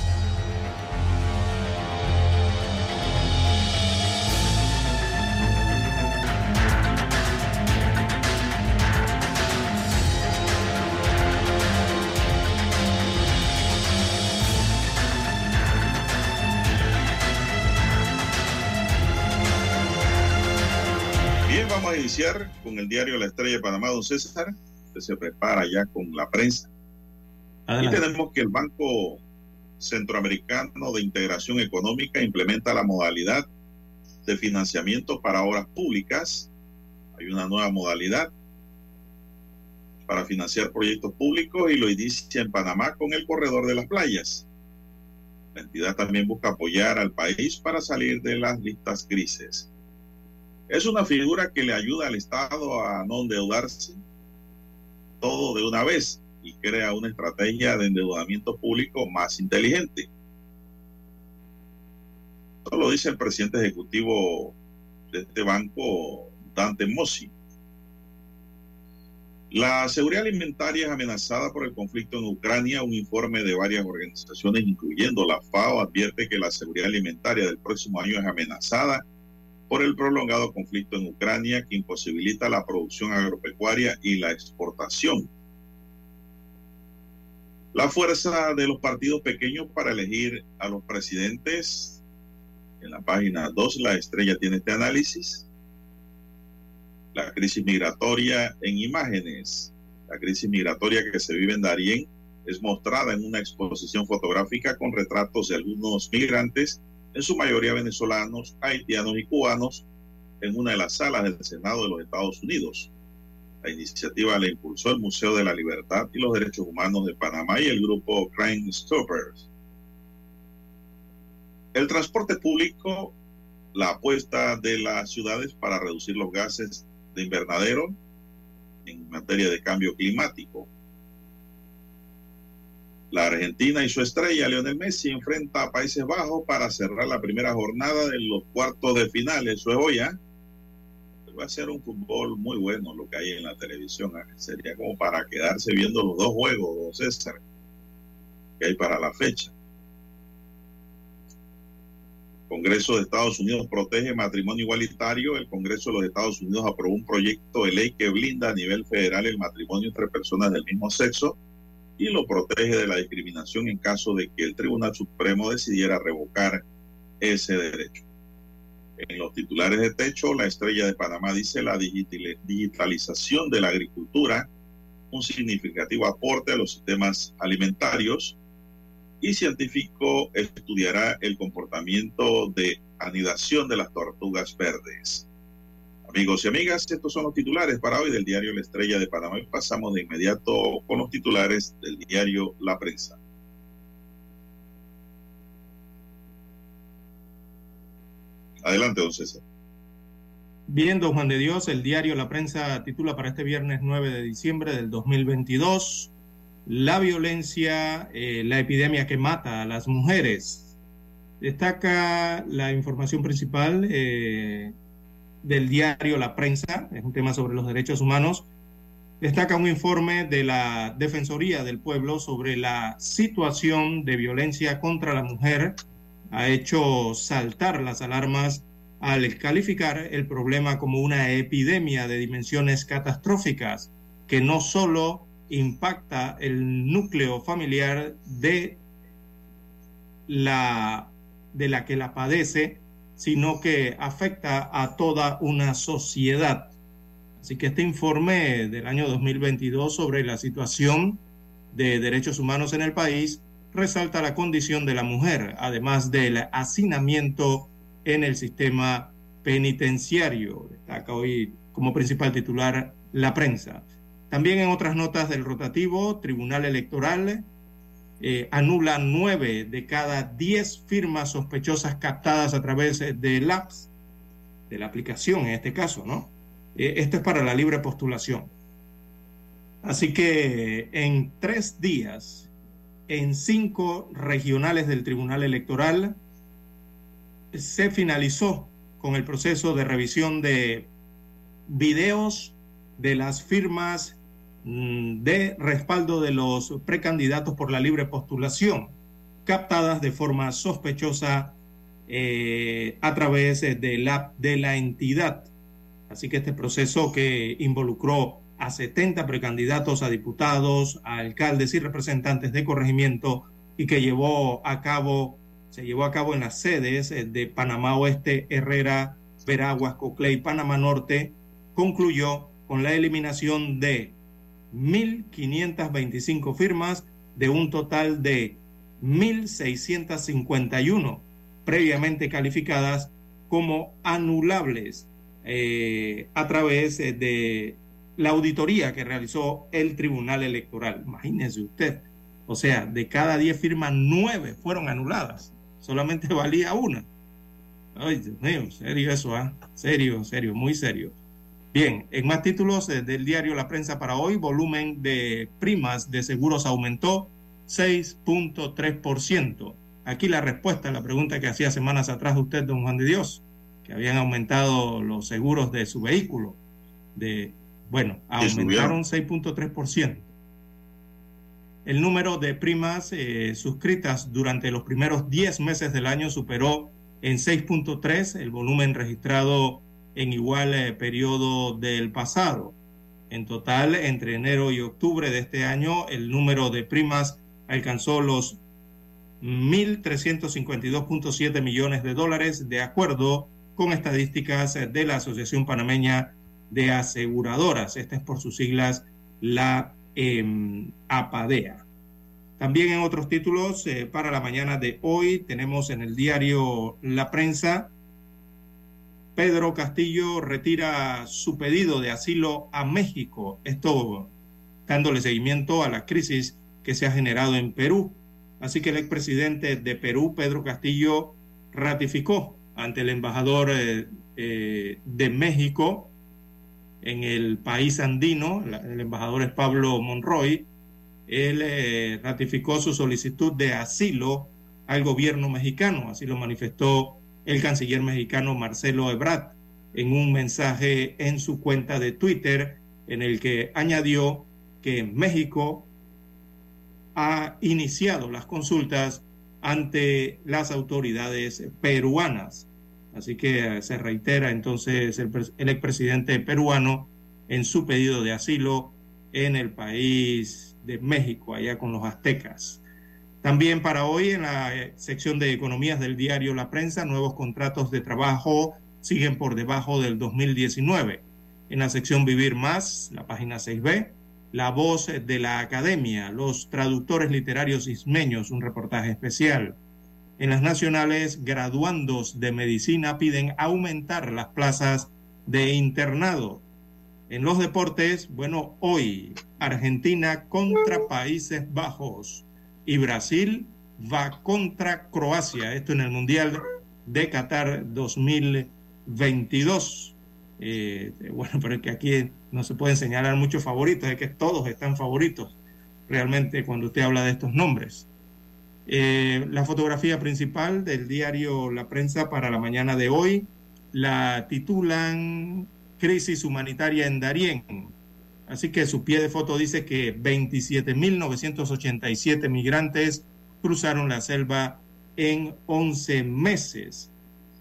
Speaker 1: Iniciar con el diario La Estrella de Panamá, don César. Usted se prepara ya con la prensa. Y tenemos que el Banco Centroamericano de Integración Económica implementa la modalidad de financiamiento para obras públicas. Hay una nueva modalidad para financiar proyectos públicos y lo inicia en Panamá con el corredor de las playas. La entidad también busca apoyar al país para salir de las listas grises. Es una figura que le ayuda al Estado a no endeudarse todo de una vez y crea una estrategia de endeudamiento público más inteligente. Esto lo dice el presidente ejecutivo de este banco, Dante Mossi. La seguridad alimentaria es amenazada por el conflicto en Ucrania. Un informe de varias organizaciones, incluyendo la FAO, advierte que la seguridad alimentaria del próximo año es amenazada por el prolongado conflicto en Ucrania que imposibilita la producción agropecuaria y la exportación. La fuerza de los partidos pequeños para elegir a los presidentes. En la página 2, la estrella tiene este análisis. La crisis migratoria en imágenes. La crisis migratoria que se vive en Darién es mostrada en una exposición fotográfica con retratos de algunos migrantes en su mayoría venezolanos, haitianos y cubanos, en una de las salas del Senado de los Estados Unidos. La iniciativa la impulsó el Museo de la Libertad y los Derechos Humanos de Panamá y el grupo Crime Stoppers. El transporte público, la apuesta de las ciudades para reducir los gases de invernadero en materia de cambio climático. La Argentina y su estrella, Lionel Messi, enfrenta a Países Bajos para cerrar la primera jornada de los cuartos de final. Eso es hoy, ¿ah? Va a ser un fútbol muy bueno lo que hay en la televisión. ¿ah? Sería como para quedarse viendo los dos juegos, César, que hay para la fecha. Congreso de Estados Unidos protege matrimonio igualitario. El Congreso de los Estados Unidos aprobó un proyecto de ley que blinda a nivel federal el matrimonio entre personas del mismo sexo y lo protege de la discriminación en caso de que el Tribunal Supremo decidiera revocar ese derecho. En los titulares de techo, la estrella de Panamá dice la digitalización de la agricultura, un significativo aporte a los sistemas alimentarios y científico estudiará el comportamiento de anidación de las tortugas verdes. Amigos y amigas, estos son los titulares para hoy del diario La Estrella de Panamá y pasamos de inmediato con los titulares del diario La Prensa. Adelante, don César.
Speaker 2: Bien, don Juan de Dios, el diario La Prensa titula para este viernes 9 de diciembre del 2022 La violencia, eh, la epidemia que mata a las mujeres. Destaca la información principal eh, del diario La Prensa, es un tema sobre los derechos humanos, destaca un informe de la Defensoría del Pueblo sobre la situación de violencia contra la mujer. Ha hecho saltar las alarmas al calificar el problema como una epidemia de dimensiones catastróficas que no solo impacta el núcleo familiar de la, de la que la padece, sino que afecta a toda una sociedad. Así que este informe del año 2022 sobre la situación de derechos humanos en el país resalta la condición de la mujer, además del hacinamiento en el sistema penitenciario. Destaca hoy como principal titular la prensa. También en otras notas del rotativo, Tribunal Electoral eh, anula nueve de cada diez firmas sospechosas captadas a través de LAPS, de la aplicación en este caso, ¿no? Eh, esto es para la libre postulación. Así que en tres días, en cinco regionales del Tribunal Electoral, se finalizó con el proceso de revisión de videos de las firmas de respaldo de los precandidatos por la libre postulación, captadas de forma sospechosa eh, a través de la, de la entidad. Así que este proceso que involucró a 70 precandidatos a diputados, a alcaldes y representantes de corregimiento y que llevó a cabo se llevó a cabo en las sedes eh, de Panamá Oeste, Herrera, Veraguas, Coclé y Panamá Norte, concluyó con la eliminación de 1.525 firmas de un total de 1.651 previamente calificadas como anulables eh, a través eh, de la auditoría que realizó el Tribunal Electoral. Imagínese usted, o sea, de cada 10 firmas, 9 fueron anuladas solamente valía una. Ay, Dios mío, serio eso, ¿ah? Serio, serio, muy serio. Bien, en más títulos eh, del diario La Prensa para hoy, volumen de primas de seguros aumentó 6.3%. Aquí la respuesta a la pregunta que hacía semanas atrás de usted, don Juan de Dios, que habían aumentado los seguros de su vehículo. De, bueno, aumentaron 6.3%. El número de primas eh, suscritas durante los primeros 10 meses del año superó en 6.3 el volumen registrado en igual eh, periodo del pasado. En total, entre enero y octubre de este año, el número de primas alcanzó los 1.352.7 millones de dólares, de acuerdo con estadísticas de la Asociación Panameña de Aseguradoras. Esta es por sus siglas la APADEA. También en otros títulos, eh, para la mañana de hoy, tenemos en el diario La Prensa, Pedro Castillo retira su pedido de asilo a México, esto dándole seguimiento a la crisis que se ha generado en Perú. Así que el expresidente de Perú, Pedro Castillo, ratificó ante el embajador eh, eh, de México en el país andino, el embajador es Pablo Monroy, él eh, ratificó su solicitud de asilo al gobierno mexicano, así lo manifestó el canciller mexicano Marcelo Ebrard en un mensaje en su cuenta de Twitter en el que añadió que México ha iniciado las consultas ante las autoridades peruanas Así que eh, se reitera entonces el, el expresidente peruano en su pedido de asilo en el país de México, allá con los aztecas. También para hoy en la eh, sección de economías del diario La Prensa, nuevos contratos de trabajo siguen por debajo del 2019. En la sección Vivir Más, la página 6B, la voz de la academia, los traductores literarios ismeños, un reportaje especial. En las nacionales, graduandos de medicina piden aumentar las plazas de internado. En los deportes, bueno, hoy Argentina contra Países Bajos y Brasil va contra Croacia. Esto en el Mundial de Qatar 2022. Eh, bueno, pero es que aquí no se pueden señalar muchos favoritos, es que todos están favoritos realmente cuando usted habla de estos nombres. Eh, la fotografía principal del diario La Prensa para la mañana de hoy la titulan Crisis humanitaria en Darién. Así que su pie de foto dice que 27.987 migrantes cruzaron la selva en 11 meses.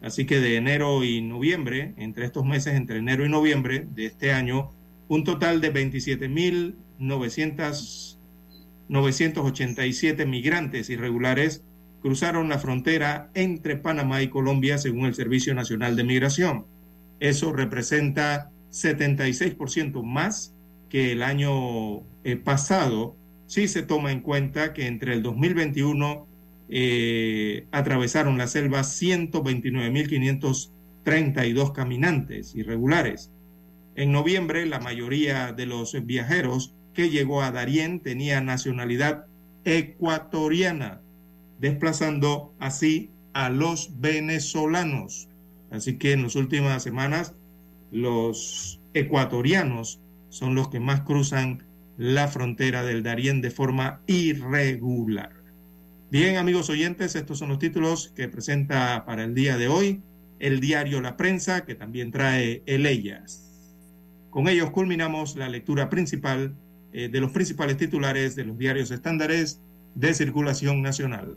Speaker 2: Así que de enero y noviembre, entre estos meses, entre enero y noviembre de este año, un total de 27.987 migrantes irregulares cruzaron la frontera entre Panamá y Colombia, según el Servicio Nacional de Migración. Eso representa 76% más que el año eh, pasado, si se toma en cuenta que entre el 2021 eh, atravesaron la selva 129.532 caminantes irregulares. En noviembre, la mayoría de los viajeros que llegó a Darién tenía nacionalidad ecuatoriana, desplazando así a los venezolanos. Así que en las últimas semanas los ecuatorianos son los que más cruzan la frontera del Darién de forma irregular. Bien, amigos oyentes, estos son los títulos que presenta para el día de hoy el diario La Prensa, que también trae el Ellas. Con ellos culminamos la lectura principal eh, de los principales titulares de los diarios estándares de circulación nacional.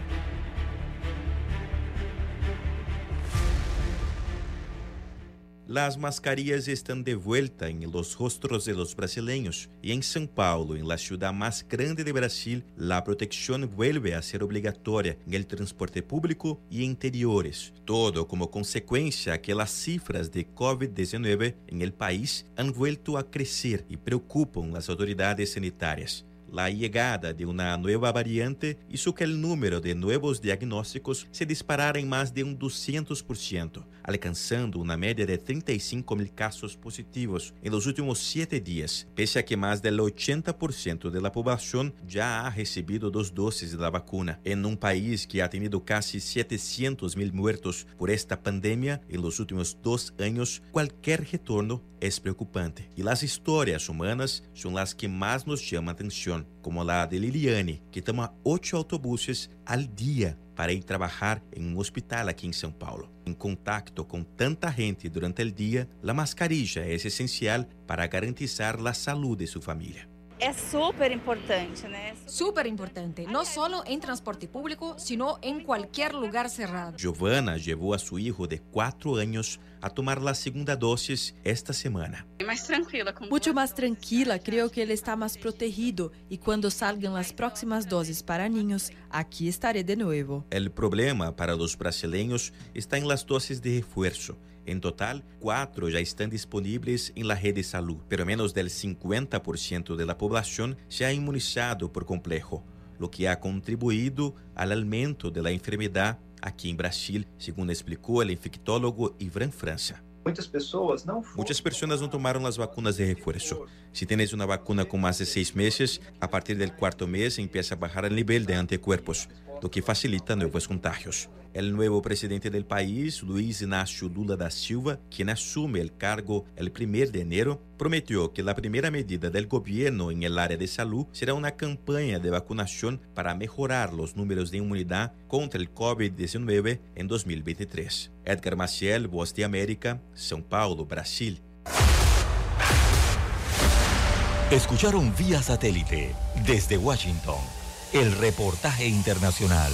Speaker 11: Las mascarillas están de vuelta en los rostros de los brasileños y en São Paulo, en la ciudad más grande de Brasil, la protección vuelve a ser obligatoria en el transporte público y interiores. Todo como consecuencia que las cifras de COVID-19 en el país han vuelto a crecer y preocupan las autoridades sanitarias. La llegada de una nueva variante hizo que el número de nuevos diagnósticos se disparara en más de un 200%, alcanzando una media de 35 mil casos positivos en los últimos siete días, pese a que más del 80% de la población ya ha recibido dos dosis de la vacuna. En un país que ha tenido casi 700 mil muertos por esta pandemia en los últimos dos años, cualquier retorno es preocupante. Y las historias humanas son las que más nos llaman atención, como la de Liliane, que toma ocho autobuses al día para ir trabajar en un hospital aquí en São Paulo. En contacto con tanta gente durante el día, la mascarilla es esencial para garantizar la salud de su familia.
Speaker 12: É super importante, né?
Speaker 13: Súper importante, no solo en transporte público, sino en cualquier lugar cerrado.
Speaker 11: Giovanna llevó a su hijo de cuatro años a tomar la segunda dosis esta semana.
Speaker 12: Mais tranquila com
Speaker 14: Mucho más tranquila, creo que él está más protegido y cuando salgan las próximas dosis para niños, aquí estaré de nuevo.
Speaker 11: El problema para los brasileños está en las dosis de refuerzo. En total, cuatro ya están disponibles en la red de salud, pero menos del 50% de la población se ha inmunizado por complejo, lo que ha contribuido al aumento de la enfermedad aquí en Brasil, según explicó el infectólogo Ivan França.
Speaker 15: Muitas pessoas não
Speaker 11: Muchas personas no tomaron las vacunas de refuerzo. Si tienes una vacuna con más de seis meses, a partir del cuarto mes empieza a bajar el nivel de anticuerpos, lo que facilita nuevos contagios. El nuevo presidente del país, Luis Ignacio Lula da Silva, quien asume el cargo el 1 de enero, prometió que la primera medida del gobierno en el área de salud será una campaña de vacunación para mejorar los números de inmunidad contra el COVID-19 en 2023. Edgar Maciel, Voz de América, São Paulo, Brasil.
Speaker 7: Escucharon vía satélite desde Washington el reportaje internacional.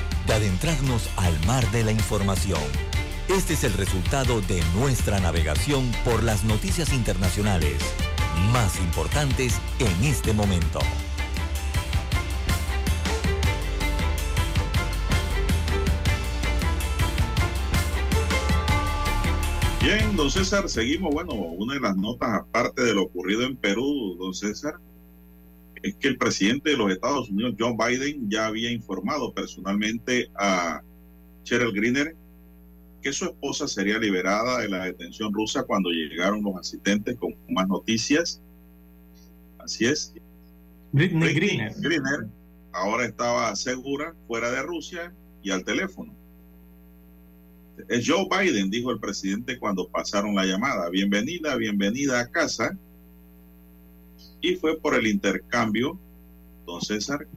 Speaker 7: de adentrarnos al mar de la información. Este es el resultado de nuestra navegación por las noticias internacionales más importantes en este momento.
Speaker 1: Bien, don César, seguimos. Bueno, una de las notas, aparte de lo ocurrido en Perú, don César, es que el presidente de los Estados Unidos, John Biden, ya había informado personalmente a Cheryl Greener que su esposa sería liberada de la detención rusa cuando llegaron los asistentes con más noticias. Así es.
Speaker 2: Britney, Greener.
Speaker 1: Greener ahora estaba segura fuera de Rusia y al teléfono. Es Joe Biden, dijo el presidente cuando pasaron la llamada. Bienvenida, bienvenida a casa. Y fue por el intercambio, don César,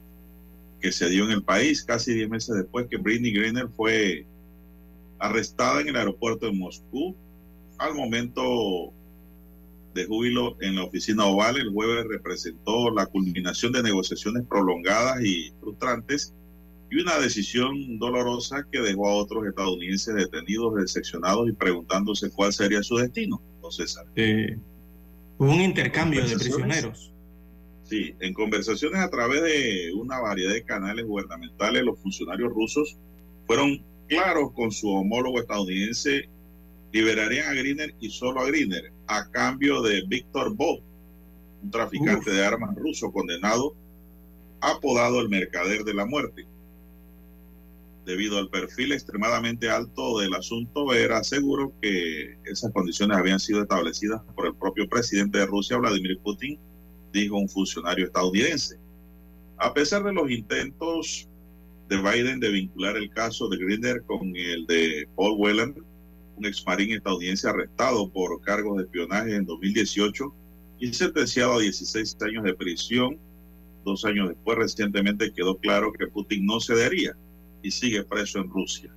Speaker 1: que se dio en el país casi 10 meses después que Britney Greener fue arrestada en el aeropuerto de Moscú. Al momento de júbilo en la oficina oval, el jueves representó la culminación de negociaciones prolongadas y frustrantes y una decisión dolorosa que dejó a otros estadounidenses detenidos, decepcionados y preguntándose cuál sería su destino, don César.
Speaker 2: Eh, hubo un intercambio de prisioneros.
Speaker 1: Sí, en conversaciones a través de una variedad de canales gubernamentales, los funcionarios rusos fueron claros con su homólogo estadounidense, liberarían a Greener y solo a Greener, a cambio de Víctor Bob, un traficante
Speaker 2: Uf.
Speaker 1: de armas ruso condenado, apodado el mercader de la muerte. Debido al perfil extremadamente alto del asunto, era seguro que esas condiciones habían sido establecidas por el propio presidente de Rusia, Vladimir Putin, dijo un funcionario estadounidense. A pesar de los intentos de Biden de vincular el caso de Grinder con el de Paul Whelan, un ex marín estadounidense arrestado por cargos de espionaje en 2018 y sentenciado a 16 años de prisión. Dos años después, recientemente quedó claro que Putin no cedería y sigue preso en Rusia.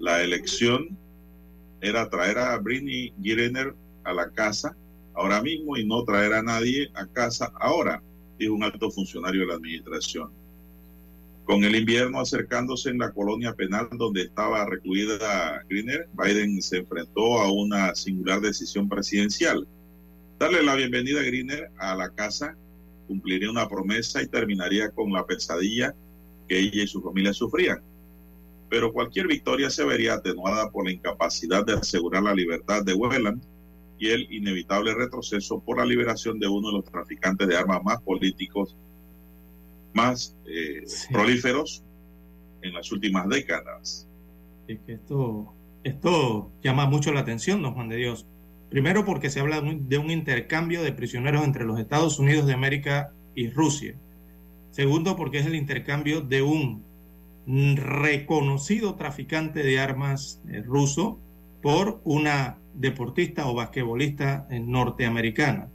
Speaker 1: La elección era traer a Britney Griner a la casa ahora mismo y no traer a nadie a casa ahora, dijo un alto funcionario de la administración. Con el invierno acercándose en la colonia penal donde estaba recluida Greener, Biden se enfrentó a una singular decisión presidencial. Darle la bienvenida a Greener a la casa cumpliría una promesa y terminaría con la pesadilla que ella y su familia sufrían. Pero cualquier victoria se vería atenuada por la incapacidad de asegurar la libertad de Whelan y el inevitable retroceso por la liberación de uno de los traficantes de armas más políticos más eh, prolíferos en las últimas décadas.
Speaker 2: Es que esto, esto llama mucho la atención, don Juan de Dios. Primero porque se habla de un intercambio de prisioneros entre los Estados Unidos de América y Rusia. Segundo porque es el intercambio de un reconocido traficante de armas eh, ruso por una deportista o basquetbolista eh, norteamericana.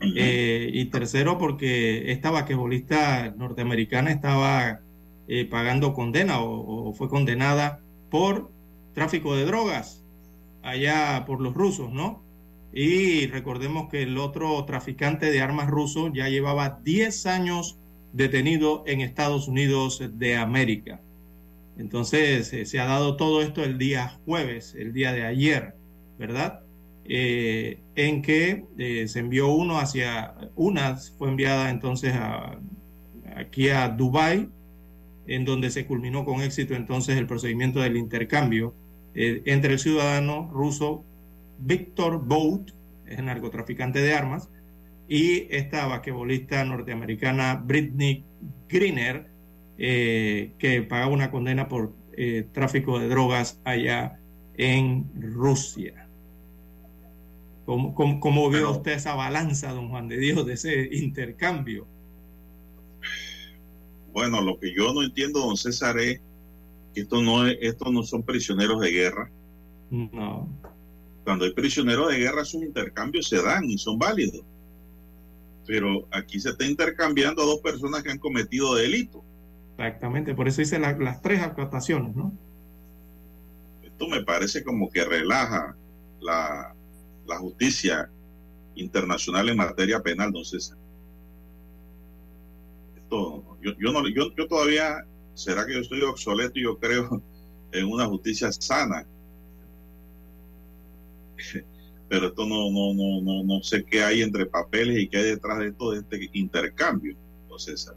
Speaker 2: Eh, y tercero, porque esta basquetbolista norteamericana estaba eh, pagando condena o, o fue condenada por tráfico de drogas allá por los rusos, ¿no? Y recordemos que el otro traficante de armas ruso ya llevaba 10 años detenido en Estados Unidos de América. Entonces eh, se ha dado todo esto el día jueves, el día de ayer, ¿verdad? Eh, en que eh, se envió uno hacia, una fue enviada entonces a, aquí a Dubái, en donde se culminó con éxito entonces el procedimiento del intercambio entre el ciudadano ruso Víctor Bout, es narcotraficante de armas, y esta basquetbolista norteamericana Britney Greener, eh, que pagaba una condena por eh, tráfico de drogas allá en Rusia. ¿Cómo, cómo, cómo vio usted esa balanza, don Juan de Dios, de ese intercambio?
Speaker 1: Bueno, lo que yo no entiendo, don César, es que esto no, es, estos no son prisioneros de guerra.
Speaker 2: No.
Speaker 1: Cuando hay prisioneros de guerra, esos intercambios se dan y son válidos. Pero aquí se está intercambiando a dos personas que han cometido delito.
Speaker 2: Exactamente, por eso hice la, las tres actuaciones, ¿no?
Speaker 1: Esto me parece como que relaja la, la justicia internacional en materia penal, don César. Esto, yo, yo, no, yo, yo todavía, ¿será que yo estoy obsoleto y yo creo en una justicia sana? Pero esto no, no, no, no, no sé qué hay entre papeles y qué hay detrás de todo este intercambio, César.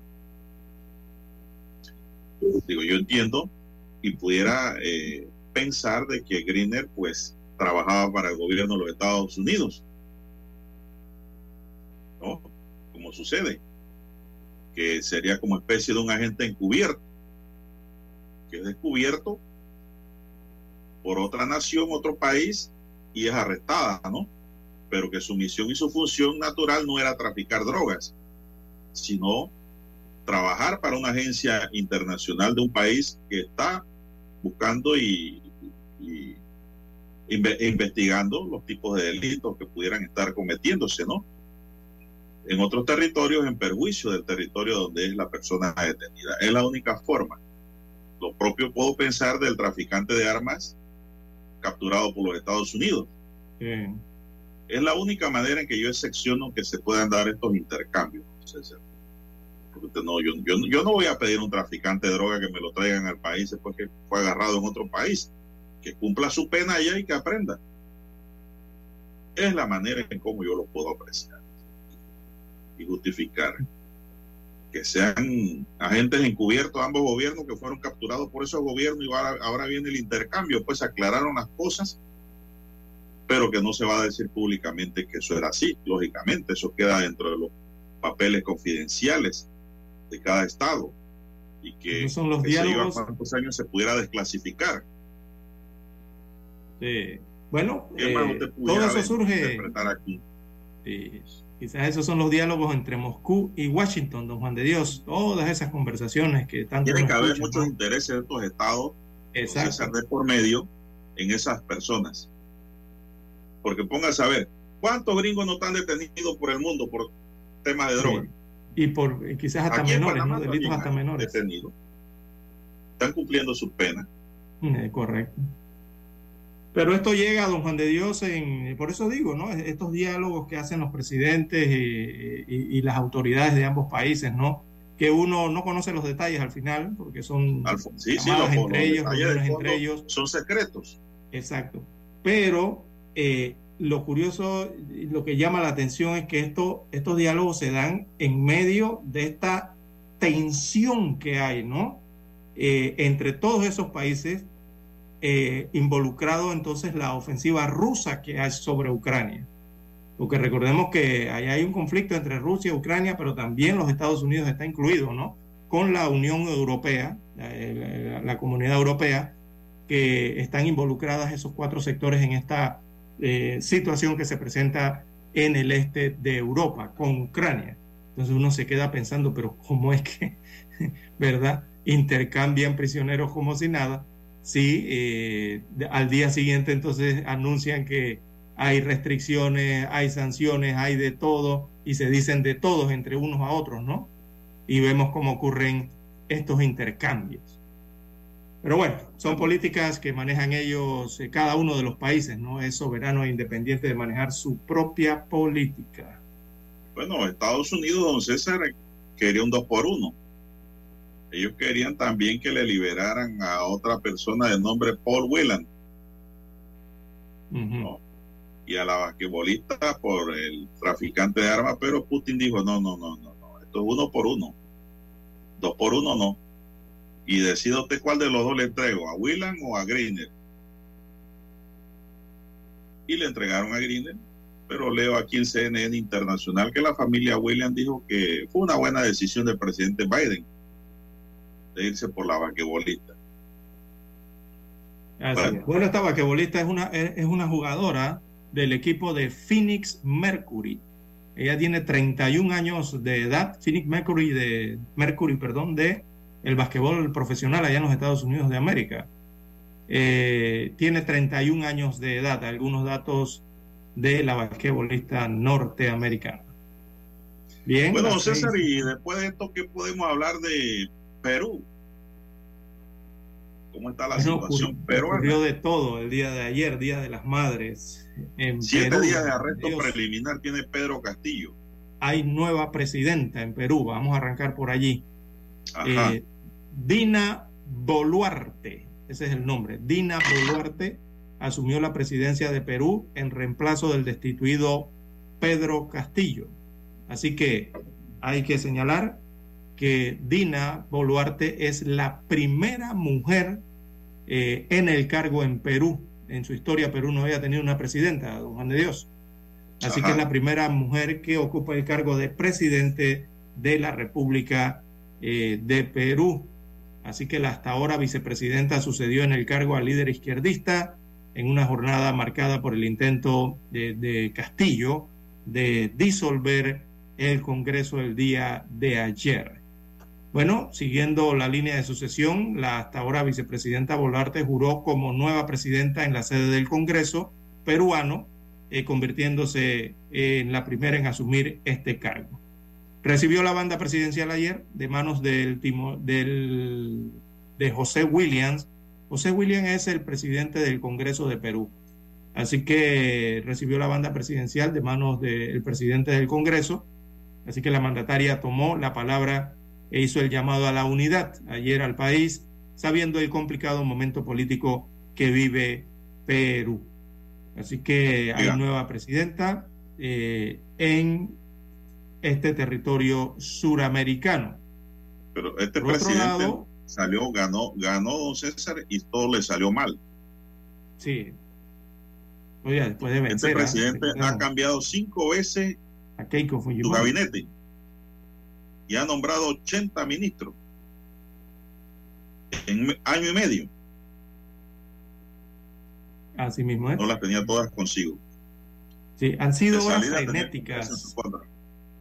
Speaker 1: Digo, yo entiendo y pudiera eh, pensar de que Greener pues trabajaba para el gobierno de los Estados Unidos. ¿No? Como sucede. Que sería como especie de un agente encubierto. Que es descubierto por otra nación, otro país, y es arrestada, ¿no? Pero que su misión y su función natural no era traficar drogas, sino trabajar para una agencia internacional de un país que está buscando y, investigando los tipos de delitos que pudieran estar cometiéndose, ¿no? En otros territorios en perjuicio del territorio donde es la persona detenida. Es la única forma. Lo propio puedo pensar del traficante de armas capturado por los Estados Unidos. Es la única manera en que yo excepciono que se puedan dar estos intercambios. Porque no, yo, yo, yo no voy a pedir a un traficante de droga que me lo traigan al país después que fue agarrado en otro país que cumpla su pena allá y que aprenda. Es la manera en cómo yo lo puedo apreciar y justificar. Que sean agentes encubiertos ambos gobiernos que fueron capturados por esos gobiernos y ahora, ahora viene el intercambio, pues aclararon las cosas, pero que no se va a decir públicamente que eso era así. Lógicamente, eso queda dentro de los papeles confidenciales de cada estado y que,
Speaker 2: son los
Speaker 1: que
Speaker 2: diálogos...
Speaker 1: se iba cuántos años se pudiera desclasificar.
Speaker 2: Sí. Bueno,
Speaker 1: ¿Qué más
Speaker 2: eh, todo eso surge.
Speaker 1: interpretar aquí?
Speaker 2: Sí, quizás esos son los diálogos entre Moscú y Washington, don Juan de Dios. Todas esas conversaciones que tanto.
Speaker 1: Tienen que haber muchos
Speaker 2: ¿no?
Speaker 1: intereses de estos estados,
Speaker 2: Exacto.
Speaker 1: De por medio en esas personas. Porque póngase a ver, ¿cuántos gringos no están detenidos por el mundo por temas de droga?
Speaker 2: Y por y quizás hasta
Speaker 1: Aquí
Speaker 2: menores, ¿no? Delitos hasta menores.
Speaker 1: detenidos. Están cumpliendo su pena.
Speaker 2: Eh, correcto. Pero esto llega, don Juan de Dios, en, por eso digo, ¿no? Estos diálogos que hacen los presidentes y, y- y las autoridades de ambos países, ¿no? Que uno no conoce los detalles al final, porque son
Speaker 1: Sí, sí,
Speaker 2: llamadas
Speaker 1: los,
Speaker 2: entre
Speaker 1: los
Speaker 2: ellos,
Speaker 1: detalles
Speaker 2: entre ellos.
Speaker 1: son secretos.
Speaker 2: Exacto. Pero eh, lo curioso, lo que llama la atención es que esto, estos diálogos se dan en medio de esta tensión que hay, ¿no? Eh, entre todos esos países, eh, involucrado entonces la ofensiva rusa que hay sobre Ucrania. Porque recordemos que ahí hay un conflicto entre Rusia y Ucrania, pero también los Estados Unidos está incluido, ¿no? Con la Unión Europea, la, la- la comunidad europea, que están involucradas esos cuatro sectores en esta eh, situación que se presenta en el este de Europa con Ucrania. Entonces uno se queda pensando, pero ¿cómo es que, <laughs> verdad, intercambian prisioneros como si nada? Si eh, al día siguiente entonces anuncian que hay restricciones, hay sanciones, hay de todo y se dicen de todos entre unos a otros, ¿no? Y vemos cómo ocurren estos intercambios. Pero bueno, son políticas que manejan ellos, eh, cada uno de los países, ¿no? Es soberano e independiente de manejar su propia política.
Speaker 1: Bueno, Estados Unidos, don César, quería un dos por uno. Ellos querían también que le liberaran a otra persona de nombre Paul Whelan y a la basquetbolista por el traficante de armas, pero Putin dijo, no, no, no, no, no, esto es uno por uno. Dos por uno no. Y decida usted cuál de los dos le entrego, a Whelan o a Greener. Y le entregaron a Greener, pero leo aquí en CNN Internacional que la familia William dijo que fue una buena decisión del presidente Biden de irse por la basquetbolista.
Speaker 2: Así
Speaker 1: Bueno.
Speaker 2: es. Bueno, esta basquetbolista es una, es una jugadora del equipo de Phoenix Mercury. Ella tiene 31 años de edad, Phoenix Mercury de Mercury, perdón, de el basquetbol profesional allá en los Estados Unidos de América. Eh, tiene 31 años de edad, algunos datos de la basquetbolista norteamericana. Bien.
Speaker 1: Bueno, César,
Speaker 2: seis.
Speaker 1: y después de esto, ¿qué podemos hablar de Perú? ¿Cómo está la
Speaker 2: Bueno,
Speaker 1: situación peruana?
Speaker 2: ocurrió de todo el día de ayer, Día de las Madres. En
Speaker 1: Siete
Speaker 2: Perú,
Speaker 1: días de arresto
Speaker 2: Dios,
Speaker 1: preliminar tiene Pedro Castillo.
Speaker 2: hay nueva presidenta en Perú. Vamos a arrancar por allí.
Speaker 1: Ajá.
Speaker 2: Eh, Dina Boluarte, ese es el nombre. Dina Boluarte asumió la presidencia de Perú en reemplazo del destituido Pedro Castillo. Así que hay que señalar que Dina Boluarte es la primera mujer eh, en el cargo en Perú. En su historia Perú no había tenido una presidenta, don Juan de Dios. Así
Speaker 1: Ajá.
Speaker 2: que es la primera mujer que ocupa el cargo de presidente de la República eh, de Perú. Así que la hasta ahora vicepresidenta sucedió en el cargo al líder izquierdista en una jornada marcada por el intento de, de Castillo de disolver el Congreso el día de ayer. Bueno, siguiendo la línea de sucesión, la hasta ahora vicepresidenta Boluarte juró como nueva presidenta en la sede del Congreso peruano, eh, convirtiéndose en la primera en asumir este cargo. Recibió la banda presidencial ayer de manos del, del- de José Williams. José Williams es el presidente del Congreso de Perú. Así que recibió la banda presidencial de manos del presidente del Congreso. Así que la mandataria tomó la palabra e hizo el llamado a la unidad ayer al país, sabiendo el complicado momento político que vive Perú. Así que hay nueva presidenta eh, en este territorio suramericano.
Speaker 1: Pero este
Speaker 2: Por
Speaker 1: presidente
Speaker 2: lado-
Speaker 1: salió, ganó, ganó don César y todo le salió mal.
Speaker 2: Sí. Oye, después de vencer.
Speaker 1: Este presidente ha cambiado cinco veces su gabinete y ha nombrado 80 ministros en año y medio.
Speaker 2: Así mismo es.
Speaker 1: No las tenía todas consigo.
Speaker 2: Sí, han sido horas frenéticas.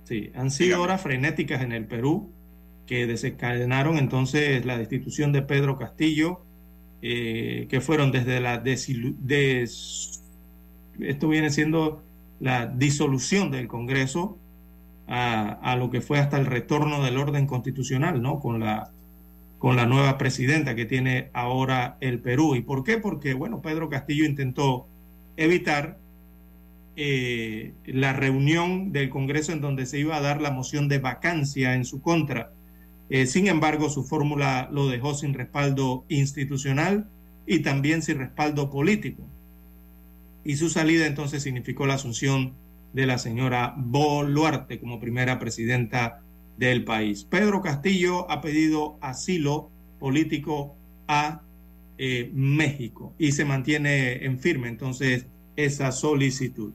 Speaker 2: Sí, han sido
Speaker 1: Dígame.
Speaker 2: horas frenéticas en el Perú que desencadenaron entonces la destitución de Pedro Castillo, eh, que fueron desde la desilu- des- esto viene siendo la disolución del Congreso a, lo que fue hasta el retorno del orden constitucional, ¿no? Con la con la nueva presidenta que tiene ahora el Perú. ¿Y por qué? Porque, bueno, Pedro Castillo intentó evitar eh, la reunión del Congreso en donde se iba a dar la moción de vacancia en su contra. Eh, sin embargo, su fórmula lo dejó sin respaldo institucional y también sin respaldo político. Y su salida entonces significó la asunción de la señora Boluarte como primera presidenta del país. Pedro Castillo ha pedido asilo político a eh, México y se mantiene en firme entonces esa solicitud.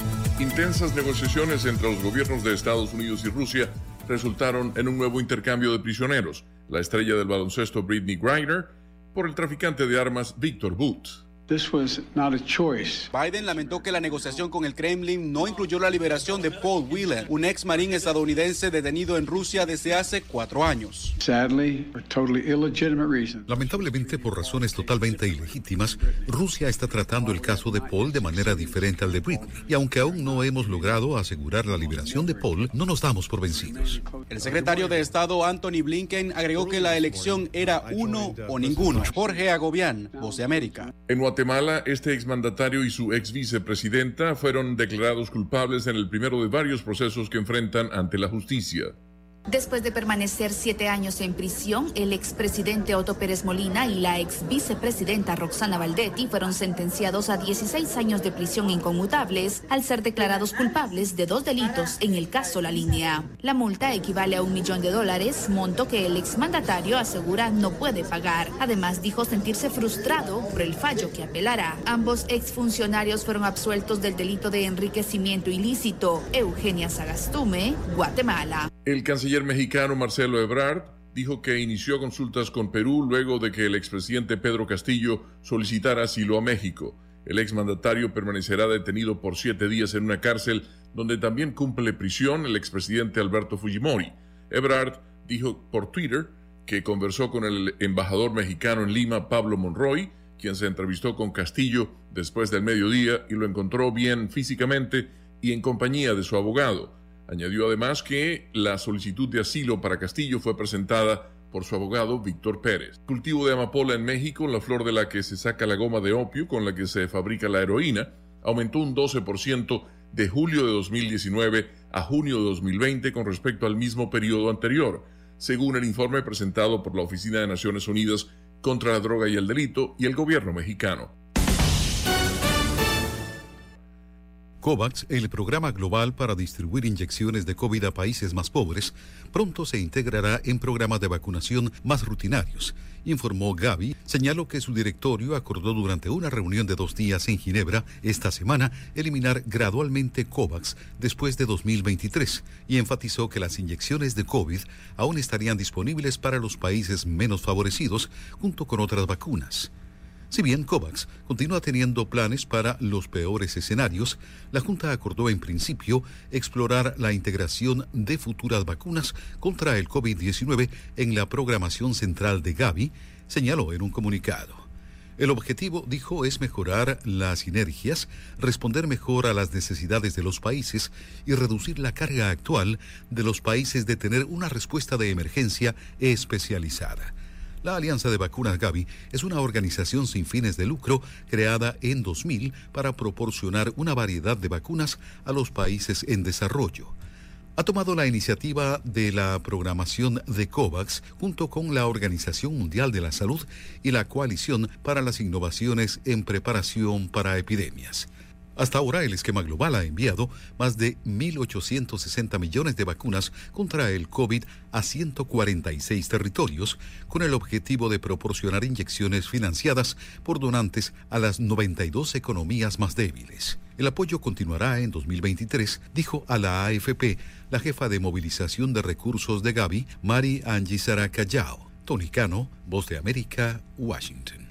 Speaker 16: Intensas negociaciones entre los gobiernos de Estados Unidos y Rusia resultaron en un nuevo intercambio de prisioneros. La estrella del baloncesto Britney Griner por el traficante de armas Victor Boot.
Speaker 15: Biden lamentó que la negociación con el Kremlin no incluyó la liberación de Paul Whelan, un ex marín estadounidense detenido en Rusia desde hace cuatro años.
Speaker 17: Lamentablemente, por razones totalmente ilegítimas, Rusia está tratando el caso de Paul de manera diferente al de Britney. Y aunque aún no hemos logrado asegurar la liberación de Paul, no nos damos por vencidos.
Speaker 15: El secretario de Estado Anthony Blinken agregó que la elección era uno o ninguno. Jorge Agobián, Voz de América.
Speaker 16: En Guatemala, este exmandatario y su ex vicepresidenta fueron declarados culpables en el primero de varios procesos que enfrentan ante la justicia.
Speaker 18: Después de permanecer siete años en prisión, el expresidente Otto Pérez Molina y la ex vicepresidenta Roxana Valdetti fueron sentenciados a 16 años de prisión inconmutables al ser declarados culpables de dos delitos en el caso La Línea. La multa equivale a un millón de dólares, monto que el exmandatario asegura no puede pagar. Además, dijo sentirse frustrado por el fallo que apelará. Ambos exfuncionarios fueron absueltos del delito de enriquecimiento ilícito. Eugenia Sagastume, Guatemala.
Speaker 16: Mexicano Marcelo Ebrard dijo que inició consultas con Perú luego de que el expresidente Pedro Castillo solicitara asilo a México. El exmandatario permanecerá detenido por siete días en una cárcel donde también cumple prisión el expresidente Alberto Fujimori. Ebrard dijo por Twitter que conversó con el embajador mexicano en Lima, Pablo Monroy, quien se entrevistó con Castillo después del mediodía y lo encontró bien físicamente y en compañía de su abogado. Añadió además que la solicitud de asilo para Castillo fue presentada por su abogado Víctor Pérez. Cultivo de amapola en México, la flor de la que se saca la goma de opio con la que se fabrica la heroína, aumentó un 12% de julio de 2019 a junio de 2020 con respecto al mismo periodo anterior, según el informe presentado por la Oficina de Naciones Unidas contra la Droga y el Delito y el gobierno mexicano.
Speaker 17: COVAX, el programa global para distribuir inyecciones de COVID a países más pobres, pronto se integrará en programas de vacunación más rutinarios, informó Gavi. Señaló que su directorio acordó durante una reunión de dos días en Ginebra esta semana eliminar gradualmente COVAX después de 2023 y enfatizó que las inyecciones de COVID aún estarían disponibles para los países menos favorecidos junto con otras vacunas. Si bien COVAX continúa teniendo planes para los peores escenarios, la Junta acordó en principio explorar la integración de futuras vacunas contra el COVID-19 en la programación central de Gavi, señaló en un comunicado. El objetivo, dijo, es mejorar las sinergias, responder mejor a las necesidades de los países y reducir la carga actual de los países de tener una respuesta de emergencia especializada. La Alianza de Vacunas Gavi es una organización sin fines de lucro creada en 2000 para proporcionar una variedad de vacunas a los países en desarrollo. Ha tomado la iniciativa de la programación de COVAX junto con la Organización Mundial de la Salud y la Coalición para las Innovaciones en Preparación para Epidemias. Hasta ahora el esquema global ha enviado más de 1.860 millones de vacunas contra el COVID a 146 territorios, con el objetivo de proporcionar inyecciones financiadas por donantes a las 92 economías más débiles. El apoyo continuará en 2023, dijo a la AFP la jefa de movilización de recursos de Gavi, Mari Angisara Callao. Tony Cano, Voz de América, Washington.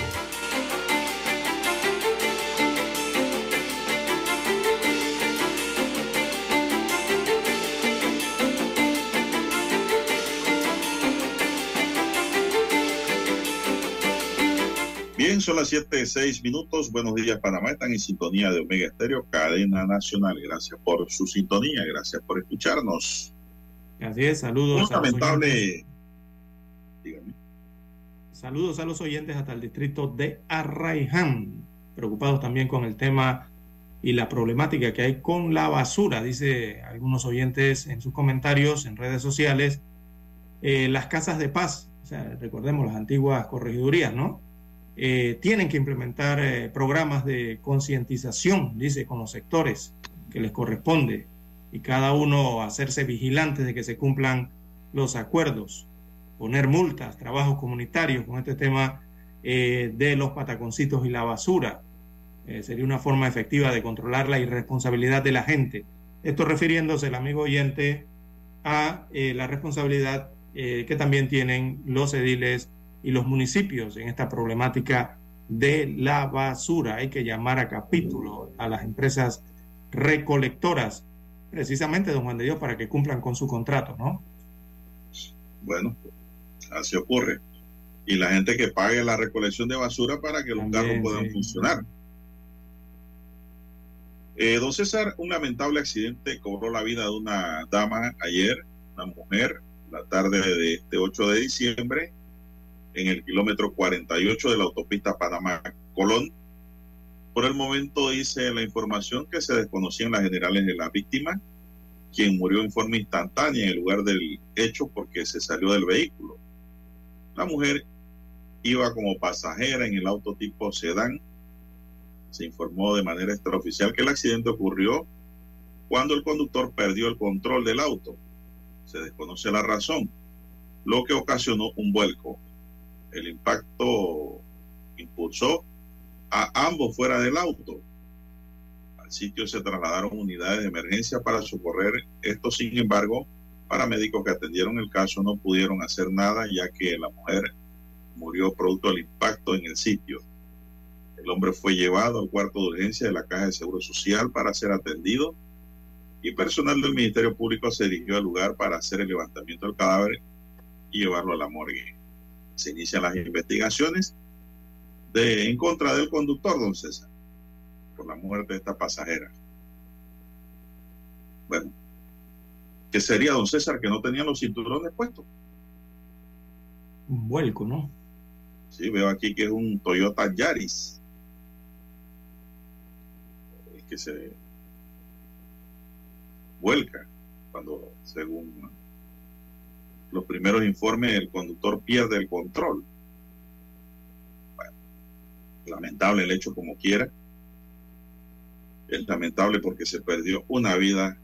Speaker 1: Bien, son las 7, 6 minutos. Buenos días, Panamá. Están en sintonía de Omega Estéreo, cadena nacional. Gracias por su sintonía, gracias por escucharnos.
Speaker 2: Así es, saludos.
Speaker 1: Un lamentable.
Speaker 2: Dígame. Saludos a los oyentes hasta el distrito de Arraiján, preocupados también con el tema y la problemática que hay con la basura, dice algunos oyentes en sus comentarios en redes sociales. Eh, las casas de paz, o sea, recordemos las antiguas corregidurías, ¿no? Eh, tienen que implementar eh, programas de concientización, dice, con los sectores que les corresponde y cada uno hacerse vigilante de que se cumplan los acuerdos, poner multas, trabajos comunitarios con este tema eh, de los pataconcitos y la basura. sería una forma efectiva de controlar la irresponsabilidad de la gente. Esto refiriéndose el amigo oyente a la responsabilidad que también tienen los ediles y los municipios en esta problemática de la basura. Hay que llamar a capítulo a las empresas recolectoras, precisamente, don Juan de Dios, para que cumplan con su contrato, ¿no?
Speaker 1: Bueno, así ocurre. Y la gente que pague la recolección de basura para que los carros puedan funcionar. Eh, don César, un lamentable accidente cobró la vida de una dama ayer, una mujer, la tarde de este 8 de diciembre, en el kilómetro 48 de la autopista Panamá-Colón. Por el momento dice la información que se desconocían las generales de la víctima, quien murió en forma instantánea en el lugar del hecho porque se salió del vehículo. La mujer iba como pasajera en el auto tipo sedán. Se informó de manera extraoficial que el accidente ocurrió cuando el conductor perdió el control del auto. Se desconoce la razón, lo que ocasionó un vuelco. El impacto impulsó a ambos fuera del auto. Al sitio se trasladaron unidades de emergencia para socorrer. Esto, sin embargo, paramédicos que atendieron el caso no pudieron hacer nada ya que la mujer murió producto del impacto en el sitio. El hombre fue llevado al cuarto de urgencia de la Caja de Seguro Social para ser atendido y personal del Ministerio Público se dirigió al lugar para hacer el levantamiento del cadáver y llevarlo a la morgue. Se inician las investigaciones de, en contra del conductor, don César, por la muerte de esta pasajera. Bueno, ¿qué sería, don César, que no tenía los cinturones puestos?
Speaker 2: Un vuelco, ¿no?
Speaker 1: Sí, veo aquí que es un Toyota Yaris. Es que se vuelca cuando, según los primeros informes, el conductor pierde el control. Bueno, lamentable el hecho como quiera. Es lamentable porque se perdió una vida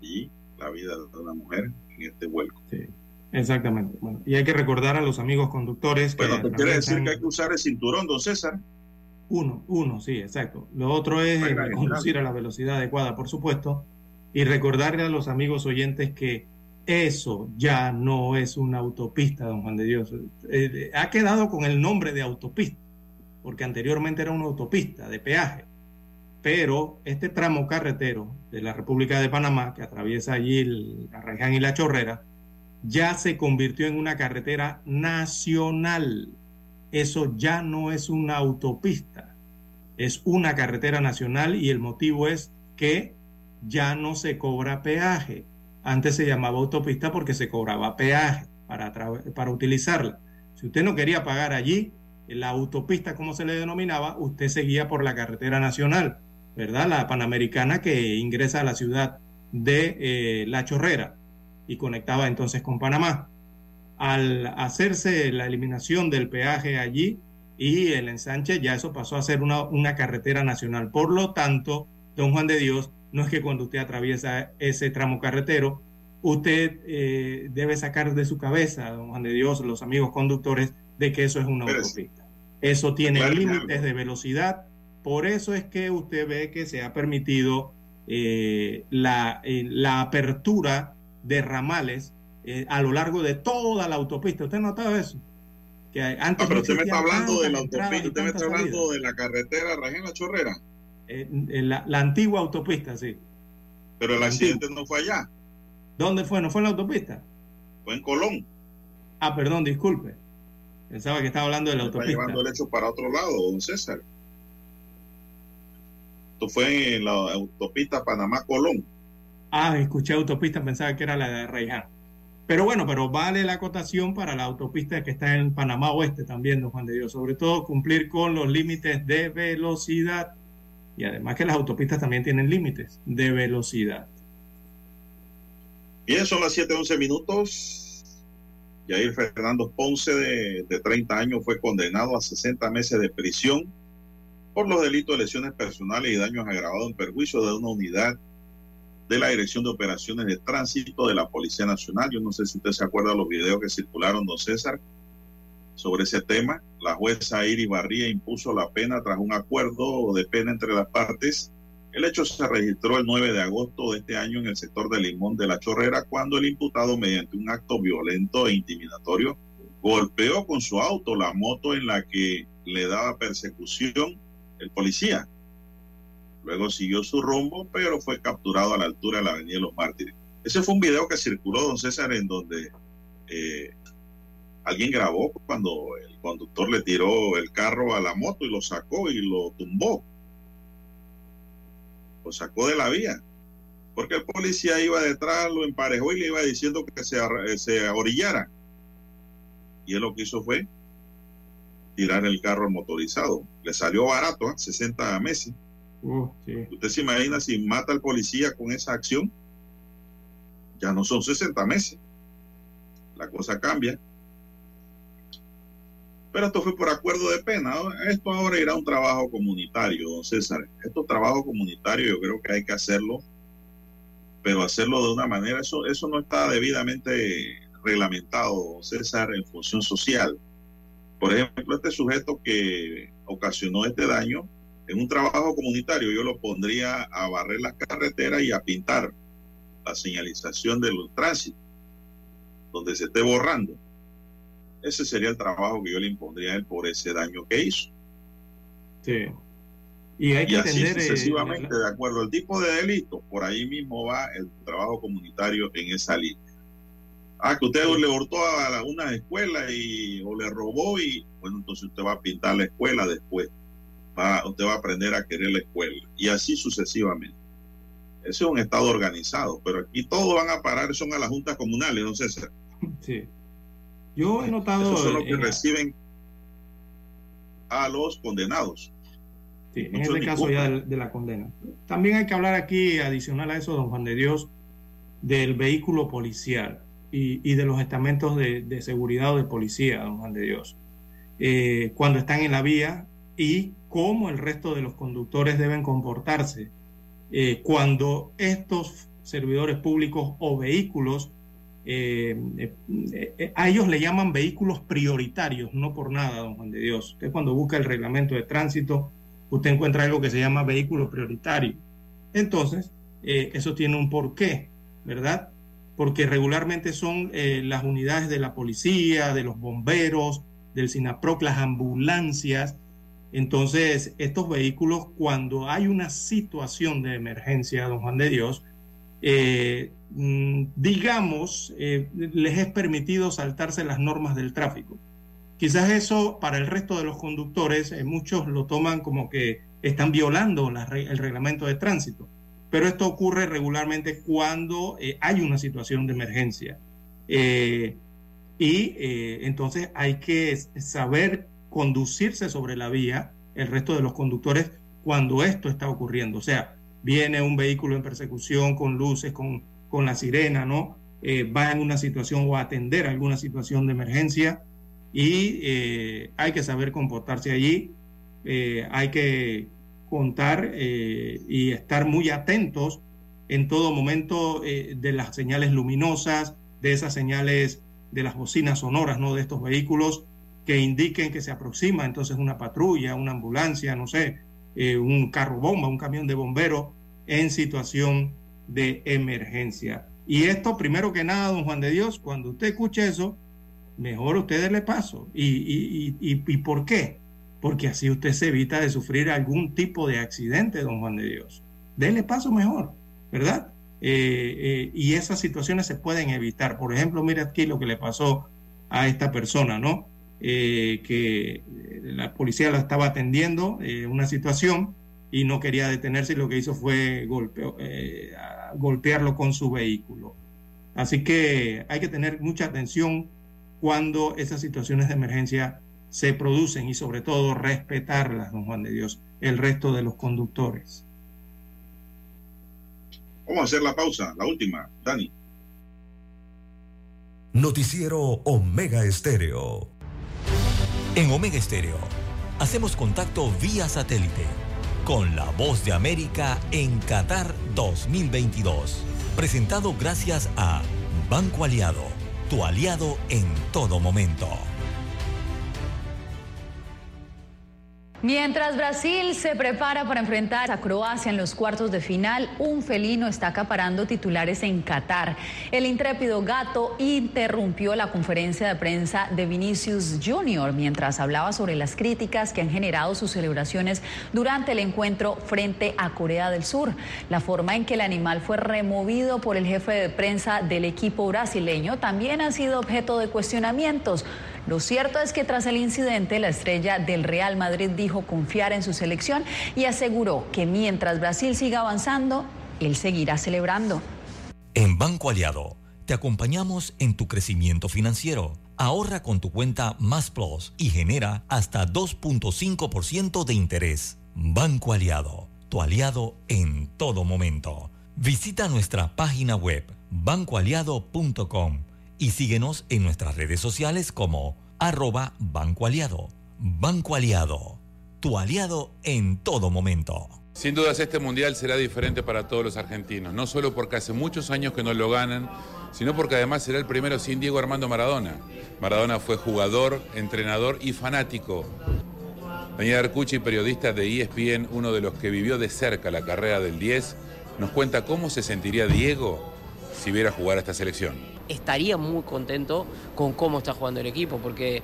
Speaker 1: y la vida de una mujer en este vuelco.
Speaker 2: Sí. Exactamente. Bueno, y hay que recordar a los amigos conductores que.
Speaker 1: Bueno, ¿te quiere decir que hay que usar el cinturón, don César?
Speaker 2: Uno, uno, sí, exacto. Lo otro es conducir a la velocidad adecuada, por supuesto, y recordarle a los amigos oyentes que eso ya no es una autopista, don Juan de Dios. Eh, ha quedado con el nombre de autopista, porque anteriormente era una autopista de peaje. Pero este tramo carretero de la República de Panamá, que atraviesa allí el, la Raján y la Chorrera, ya se convirtió en una carretera nacional. Eso ya no es una autopista, es una carretera nacional y el motivo es que ya no se cobra peaje. Antes se llamaba autopista porque se cobraba peaje para, para utilizarla. Si usted no quería pagar allí, la autopista, como se le denominaba, usted seguía por la carretera nacional, ¿verdad? La panamericana que ingresa a la ciudad de eh, La Chorrera y conectaba entonces con Panamá. Al hacerse la eliminación del peaje allí y el ensanche, ya eso pasó a ser una, una carretera nacional. Por lo tanto, don Juan de Dios, no es que cuando usted atraviesa ese tramo carretero, usted eh, debe sacar de su cabeza, don Juan de Dios, los amigos conductores, de que eso es una autopista. Eso tiene
Speaker 1: Claro,
Speaker 2: límites
Speaker 1: claro.
Speaker 2: de velocidad, por eso es que usted ve que se ha permitido eh, la, eh, la apertura de ramales eh, a lo largo de toda la autopista. ¿Usted ha notado eso? Que antes
Speaker 1: Ah, pero usted me está hablando de la autopista, usted me está hablando de la carretera Rajén La Chorrera,
Speaker 2: en la, la antigua autopista, sí.
Speaker 1: pero el accidente no fue allá,
Speaker 2: ¿Dónde fue? ¿No fue en la autopista?
Speaker 1: fue en Colón.
Speaker 2: Ah, perdón, disculpe. Pensaba que estaba hablando de la
Speaker 1: Está
Speaker 2: autopista.
Speaker 1: llevando el hecho para otro lado, don César. Esto fue en la autopista Panamá-Colón.
Speaker 2: Ah, escuché autopista, pensaba que era la de Reiján. Pero bueno, pero vale la acotación para la autopista que está en Panamá Oeste también, don Juan de Dios. Sobre todo cumplir con los límites de velocidad. Y además que las autopistas también tienen límites de velocidad.
Speaker 1: Bien, son las 7:11 minutos. Yair Fernando Ponce, de, de 30 años, fue condenado a 60 meses de prisión por los delitos de lesiones personales y daños agravados en perjuicio de una unidad de la Dirección de Operaciones de Tránsito de la Policía Nacional. Yo no sé si usted se acuerda de los videos que circularon, don César, sobre ese tema. La jueza Iri Barría impuso la pena tras un acuerdo de pena entre las partes. El hecho se registró el 9 de agosto de este año en el sector de Limón de la Chorrera, cuando el imputado, mediante un acto violento e intimidatorio, golpeó con su auto la moto en la que le daba persecución el policía. Luego siguió su rumbo, pero fue capturado a la altura de la Avenida los Mártires. Ese fue un video que circuló, don César, en donde eh, alguien grabó cuando el conductor le tiró el carro a la moto y lo sacó y lo tumbó. lo sacó de la vía. Porque el policía iba detrás, lo emparejó y le iba diciendo que se, se orillara. Y él lo que hizo fue tirar el carro motorizado. Le salió barato, ¿eh? 60 meses. Usted se imagina si mata al policía con esa acción, ya no son 60 meses. La cosa cambia. Pero esto fue por acuerdo de pena. Esto ahora irá a un trabajo comunitario, don César. Esto trabajo comunitario yo creo que hay que hacerlo, pero hacerlo de una manera, eso, eso no está debidamente reglamentado, don César, en función social. Por ejemplo, este sujeto que ocasionó este daño, en un trabajo comunitario yo lo pondría a barrer las carreteras y a pintar la señalización del tránsito, donde se esté borrando. Ese sería el trabajo que yo le impondría a él por ese daño que hizo.
Speaker 2: Sí. Y hay que
Speaker 1: así
Speaker 2: entender, eh,
Speaker 1: sucesivamente, de acuerdo al tipo de delito, por ahí mismo va el trabajo comunitario en esa línea. Ah, que usted le hurtó a una escuela y, o le robó y, bueno, entonces usted va a pintar la escuela después. Va, usted va a aprender a querer la escuela. Y así sucesivamente. Ese es un Estado organizado, pero aquí todos van a parar, son a las juntas comunales, no César.
Speaker 2: Sí. Yo he notado.
Speaker 1: Esos son los que
Speaker 2: en-
Speaker 1: reciben a los condenados.
Speaker 2: Sí, en este caso ya de la condena. También hay que hablar aquí, adicional a eso, don Juan de Dios, del vehículo policial y, y de los estamentos de, de seguridad o de policía, don Juan de Dios, Eh, cuando están en la vía y cómo el resto de los conductores deben comportarse eh, cuando estos servidores públicos o vehículos, eh, eh, a ellos le llaman vehículos prioritarios, no por nada, don Juan de Dios. Usted cuando busca el reglamento de tránsito, usted encuentra algo que se llama vehículo prioritario. Entonces, eh, eso tiene un porqué, ¿verdad? Porque regularmente son eh, las unidades de la policía, de los bomberos, del SINAPROC, las ambulancias. Entonces, estos vehículos, cuando hay una situación de emergencia, don Juan de Dios, eh, mm, digamos, eh, les es permitido saltarse las normas del tráfico. Quizás eso para el resto de los conductores, eh, muchos lo toman como que están violando el reglamento de tránsito, pero esto ocurre regularmente cuando hay una situación de emergencia. Y entonces hay que saber conducirse sobre la vía, el resto de los conductores, cuando esto está ocurriendo. O sea, viene un vehículo en persecución con luces, con, con la sirena, ¿no? Eh, va en una situación o a atender alguna situación de emergencia y eh, hay que saber comportarse allí, eh, hay que contar eh, y estar muy atentos en todo momento de las señales luminosas, de esas señales de las bocinas sonoras, ¿no? De estos vehículos que indiquen que se aproxima entonces una patrulla, una ambulancia, no sé, eh, un carro bomba, un camión de bomberos en situación de emergencia. Y esto, primero que nada, don Juan de Dios, cuando usted escuche eso, mejor usted le paso. ¿Y, y, y, y, y por qué? Porque así usted se evita de sufrir algún tipo de accidente, don Juan de Dios. Dele paso mejor, ¿verdad? Eh, eh, y esas situaciones se pueden evitar. Por ejemplo, mire aquí lo que le pasó a esta persona, ¿no? Eh, que eh, la policía la estaba atendiendo eh, una situación y no quería detenerse y lo que hizo fue golpeo- eh, golpearlo con su vehículo. Así que hay que tener mucha atención cuando esas situaciones de emergencia se producen y sobre todo respetarlas, don Juan de Dios, el resto de los conductores.
Speaker 1: Vamos a hacer la pausa, la última, Dani.
Speaker 3: Noticiero Omega Estéreo.
Speaker 7: En Omega Estéreo hacemos contacto vía satélite con la voz de América en Qatar 2022. Presentado gracias a Banco Aliado, tu aliado en todo momento.
Speaker 19: Mientras Brasil se prepara para enfrentar a Croacia en los cuartos de final, un felino está acaparando titulares en Qatar. El intrépido gato interrumpió la conferencia de prensa de Vinicius Jr. mientras hablaba sobre las críticas que han generado sus celebraciones durante el encuentro frente a Corea del Sur. La forma en que el animal fue removido por el jefe de prensa del equipo brasileño también ha sido objeto de cuestionamientos. Lo cierto es que tras el incidente, la estrella del Real Madrid dijo confiar en su selección y aseguró que mientras Brasil siga avanzando, él seguirá celebrando.
Speaker 7: En Banco Aliado, te acompañamos en tu crecimiento financiero. Ahorra con tu cuenta Más Plus y genera hasta 2.5% de interés. Banco Aliado, tu aliado en todo momento. Visita nuestra página web bancoaliado.com y síguenos en nuestras redes sociales como arroba Banco Aliado. Banco Aliado, tu aliado en todo momento.
Speaker 20: Sin dudas este mundial será diferente para todos los argentinos, no solo porque hace muchos años que no lo ganan, sino porque además será el primero sin Diego Armando Maradona. Maradona fue jugador, entrenador y fanático. Daniel Arcucci, periodista de ESPN, uno de los que vivió de cerca la carrera del 10, nos cuenta cómo se sentiría Diego si viera jugar a esta selección.
Speaker 21: Estaría muy contento con cómo está jugando el equipo, porque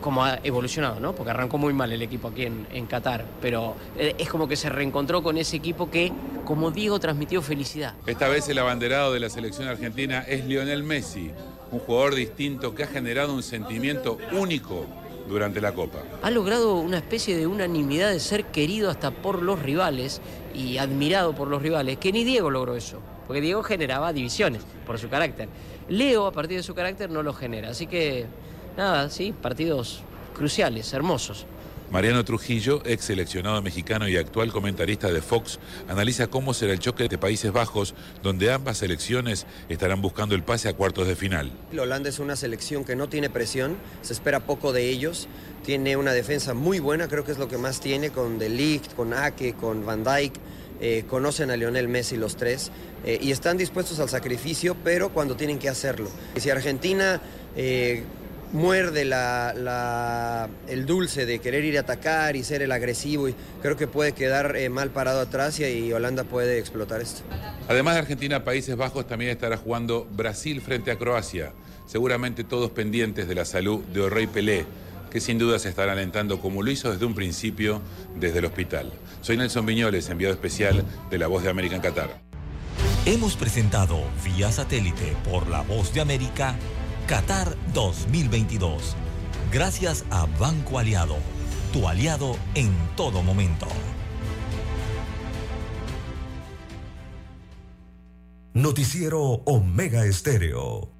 Speaker 21: como ha evolucionado, ¿no? Porque arrancó muy mal el equipo aquí en, en, Qatar, pero eh, es como que se reencontró con ese equipo que, como Diego, transmitió felicidad.
Speaker 20: Esta vez el abanderado de la selección argentina es Lionel Messi, un jugador distinto que ha generado un sentimiento único durante la Copa.
Speaker 21: Ha logrado una especie de unanimidad de ser querido hasta por los rivales y admirado por los rivales, que ni Diego logró eso, porque Diego generaba divisiones por su carácter. Leo, a partir de su carácter, no lo genera, así que nada, sí, partidos cruciales, hermosos.
Speaker 20: Mariano Trujillo, ex seleccionado mexicano y actual comentarista de Fox, analiza cómo será el choque de Países Bajos, donde ambas selecciones estarán buscando el pase a cuartos de final.
Speaker 22: Holanda es una selección que no tiene presión, se espera poco de ellos, tiene una defensa muy buena, creo que es lo que más tiene, con De Ligt, con Ake, con Van Dijk. Eh, conocen a Lionel Messi los tres eh, y están dispuestos al sacrificio, pero cuando tienen que hacerlo. Y si Argentina eh, muerde el dulce de querer ir a atacar y ser el agresivo y creo que puede quedar mal parado atrás y, y, Holanda puede explotar esto.
Speaker 20: Además de Argentina, Países Bajos también estará jugando Brasil frente a Croacia, seguramente todos pendientes de la salud de Orrey Pelé, que sin duda se estará alentando como lo hizo desde un principio desde el hospital. Soy Nelson Viñoles, enviado especial de La Voz de América en Qatar.
Speaker 7: Hemos presentado vía satélite por La Voz de América Qatar 2022. Gracias a Banco Aliado, tu aliado en todo momento.
Speaker 3: Noticiero Omega Estéreo.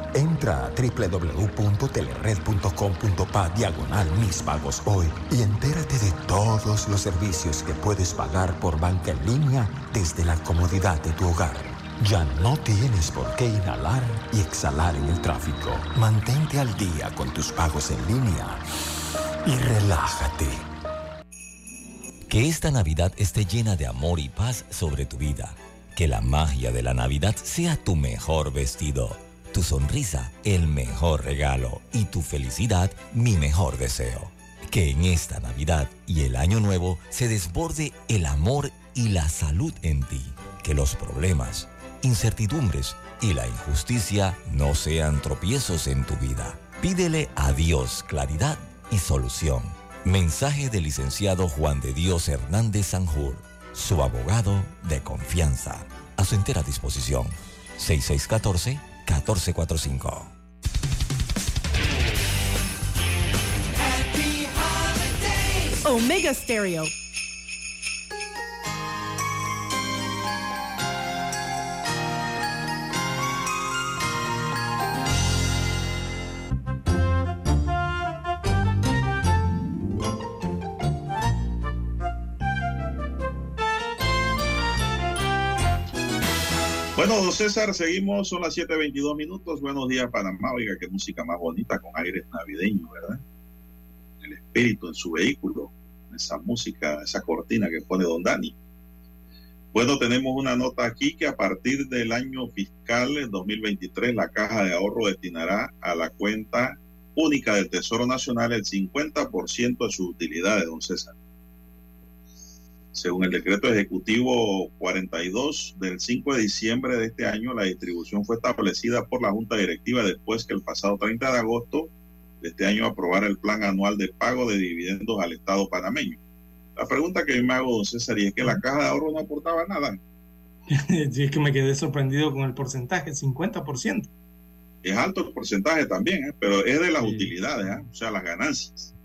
Speaker 8: Entra a www.telered.com.pa diagonal mis pagos hoy y entérate de todos los servicios que puedes pagar por banca en línea desde la comodidad de tu hogar. Ya no tienes por qué inhalar y exhalar en el tráfico. Mantente al día con tus pagos en línea y relájate.
Speaker 7: Que esta Navidad esté llena de amor y paz sobre tu vida. Que la magia de la Navidad sea tu mejor vestido, tu sonrisa el mejor regalo y tu felicidad mi mejor deseo. Que en esta Navidad y el Año Nuevo se desborde el amor y la salud en ti. Que los problemas incertidumbres y la injusticia no sean tropiezos en tu vida. Pídele a Dios claridad y solución. Mensaje del licenciado Juan de Dios Hernández Sanjur, su abogado de confianza. A su entera disposición. 6614-1445.
Speaker 23: Omega Stereo.
Speaker 1: Bueno, don César, seguimos, son las 7.22 minutos. Buenos días, Panamá. Oiga, qué música más bonita con aires navideños, ¿verdad? El espíritu en su vehículo, esa música, esa cortina que pone don Dani. Bueno, tenemos una nota aquí que a partir del año fiscal 2023 la Caja de Ahorro destinará a la cuenta única del Tesoro Nacional el 50% de sus utilidades, don César. Según el decreto ejecutivo 42 del 5 de diciembre de este año, la distribución fue establecida por la Junta Directiva después que el pasado 30 de agosto de este año aprobara el plan anual de pago de dividendos al Estado panameño. La pregunta que me hago, don César, y es que la caja de ahorro no aportaba nada. <laughs>
Speaker 2: sí, es que me quedé sorprendido con el porcentaje, 50%.
Speaker 1: Es alto el porcentaje también, ¿eh? pero es de las utilidades, ¿eh? o sea, las ganancias.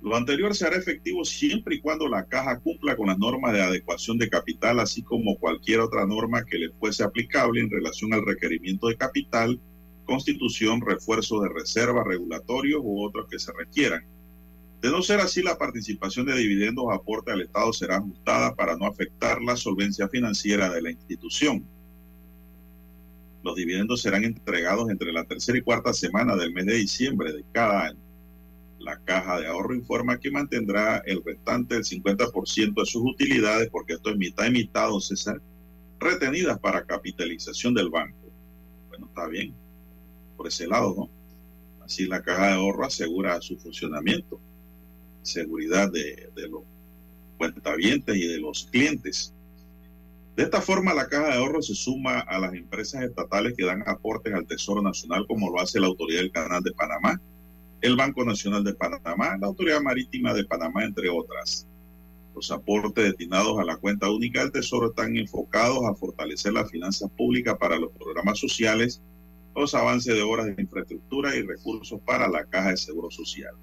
Speaker 1: Lo anterior se hará efectivo siempre y cuando la caja cumpla con las normas de adecuación de capital, así como cualquier otra norma que le fuese aplicable en relación al requerimiento de capital, constitución, refuerzo de reservas regulatorios u otros que se requieran. De no ser así, la participación de dividendos o aporte al Estado será ajustada para no afectar la solvencia financiera de la institución. Los dividendos serán entregados entre la tercera y cuarta semana del mes de diciembre de cada año. La caja de ahorro informa que mantendrá el restante del 50% de sus utilidades, porque esto es mitad y mitad, César, retenidas para capitalización del banco. Bueno, está bien, por ese lado, ¿no? Así la caja de ahorro asegura su funcionamiento, seguridad de, de los cuentavientes y de los clientes. De esta forma, la caja de ahorro se suma a las empresas estatales que dan aportes al Tesoro Nacional, como lo hace la Autoridad del Canal de Panamá, el Banco Nacional de Panamá, la Autoridad Marítima de Panamá, entre otras. Los aportes destinados a la cuenta única del Tesoro están enfocados a fortalecer las finanzas públicas para los programas sociales, los avances de obras de infraestructura y recursos para la Caja de Seguro Social.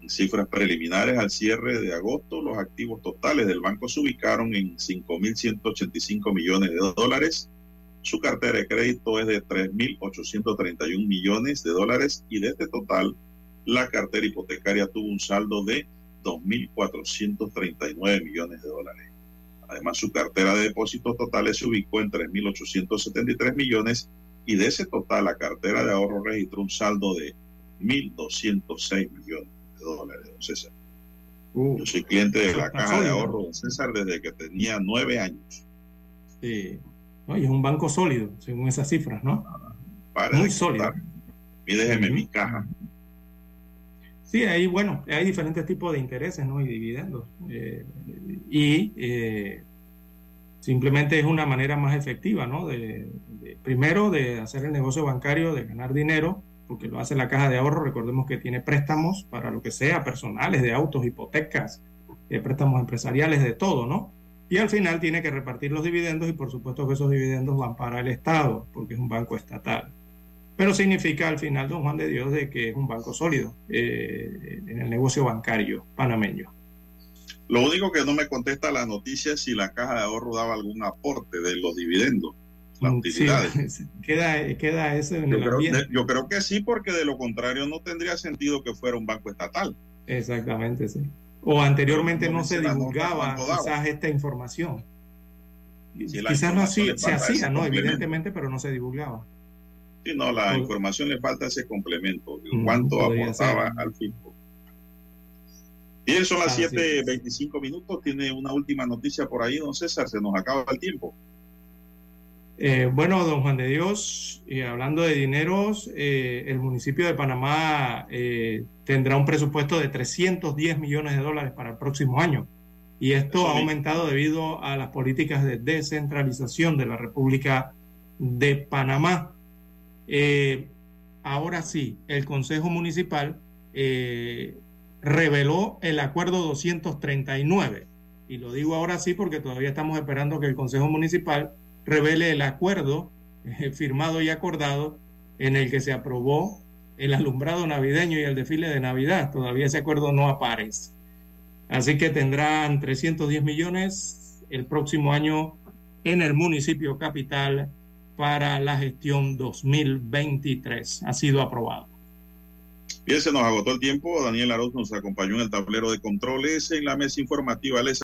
Speaker 1: En cifras preliminares al cierre de agosto, los activos totales del banco se ubicaron en 5.185 millones de dólares, su cartera de crédito es de 3.831 millones de dólares y de este total, la cartera hipotecaria tuvo un saldo de 2.439 millones de dólares. Además, su cartera de depósitos totales se ubicó en 3.873 millones y de ese total, la cartera de ahorro registró un saldo de 1.206 millones de dólares, don César.
Speaker 2: Uh,
Speaker 1: Yo soy cliente de la caja de ahorro, don César, desde que tenía nueve años.
Speaker 2: Sí. ¿No? Y es un banco sólido, según esas cifras, ¿no?
Speaker 1: Para
Speaker 2: Muy sólido.
Speaker 1: Y déjeme mi caja.
Speaker 2: Sí, ahí, bueno, hay diferentes tipos de intereses, ¿no? Y dividendos. Eh, y eh, simplemente es una manera más efectiva, ¿no? De, de, primero, de hacer el negocio bancario, de ganar dinero, porque lo hace la caja de ahorro. Recordemos que tiene préstamos para lo que sea, personales, de autos, hipotecas, eh, préstamos empresariales, de todo, ¿no? Y al final tiene que repartir los dividendos y por supuesto que esos dividendos van para el Estado, porque es un banco estatal. Pero significa al final, don Juan de Dios, de que es un banco sólido eh, en el negocio bancario panameño.
Speaker 1: Lo único que no me contesta la noticia es si la caja de ahorro daba algún aporte de los dividendos, las utilidades. <laughs>
Speaker 2: Sí, queda, queda eso en
Speaker 1: yo
Speaker 2: el
Speaker 1: creo,
Speaker 2: ambiente.
Speaker 1: yo creo que sí, porque de lo contrario no tendría sentido que fuera un banco estatal.
Speaker 2: Exactamente, sí. O anteriormente no, se divulgaba quizás esta información.
Speaker 1: Si
Speaker 2: quizás no
Speaker 1: le
Speaker 2: se hacía, ¿no? Evidentemente, pero no se divulgaba.
Speaker 1: Sí, no, la información le falta ese complemento, cuánto aportaba
Speaker 2: ser.
Speaker 1: al fisco. Bien, son las
Speaker 2: Así
Speaker 1: 7.25 minutos. Tiene una última noticia por ahí, don César. Se nos acaba el tiempo.
Speaker 2: Eh, bueno, don Juan de Dios, eh, hablando de dineros, eh, el municipio de Panamá eh, tendrá un presupuesto de 310 millones de dólares para el próximo año. Y esto ha aumentado debido a las políticas de descentralización de la República de Panamá. Eh, ahora sí, el Consejo Municipal eh, reveló el acuerdo 239. Y lo digo ahora sí porque todavía estamos esperando que el Consejo Municipal revele el acuerdo <laughs> eh, firmado y acordado en el que se aprobó el alumbrado navideño y el desfile de Navidad. Todavía ese acuerdo no aparece. Así que tendrán 310 millones el próximo año en el municipio capital para la gestión 2023. Ha sido aprobado.
Speaker 1: Bien, se nos agotó el tiempo. Daniel Arauz nos acompañó en el tablero de controles en la mesa informativa. Les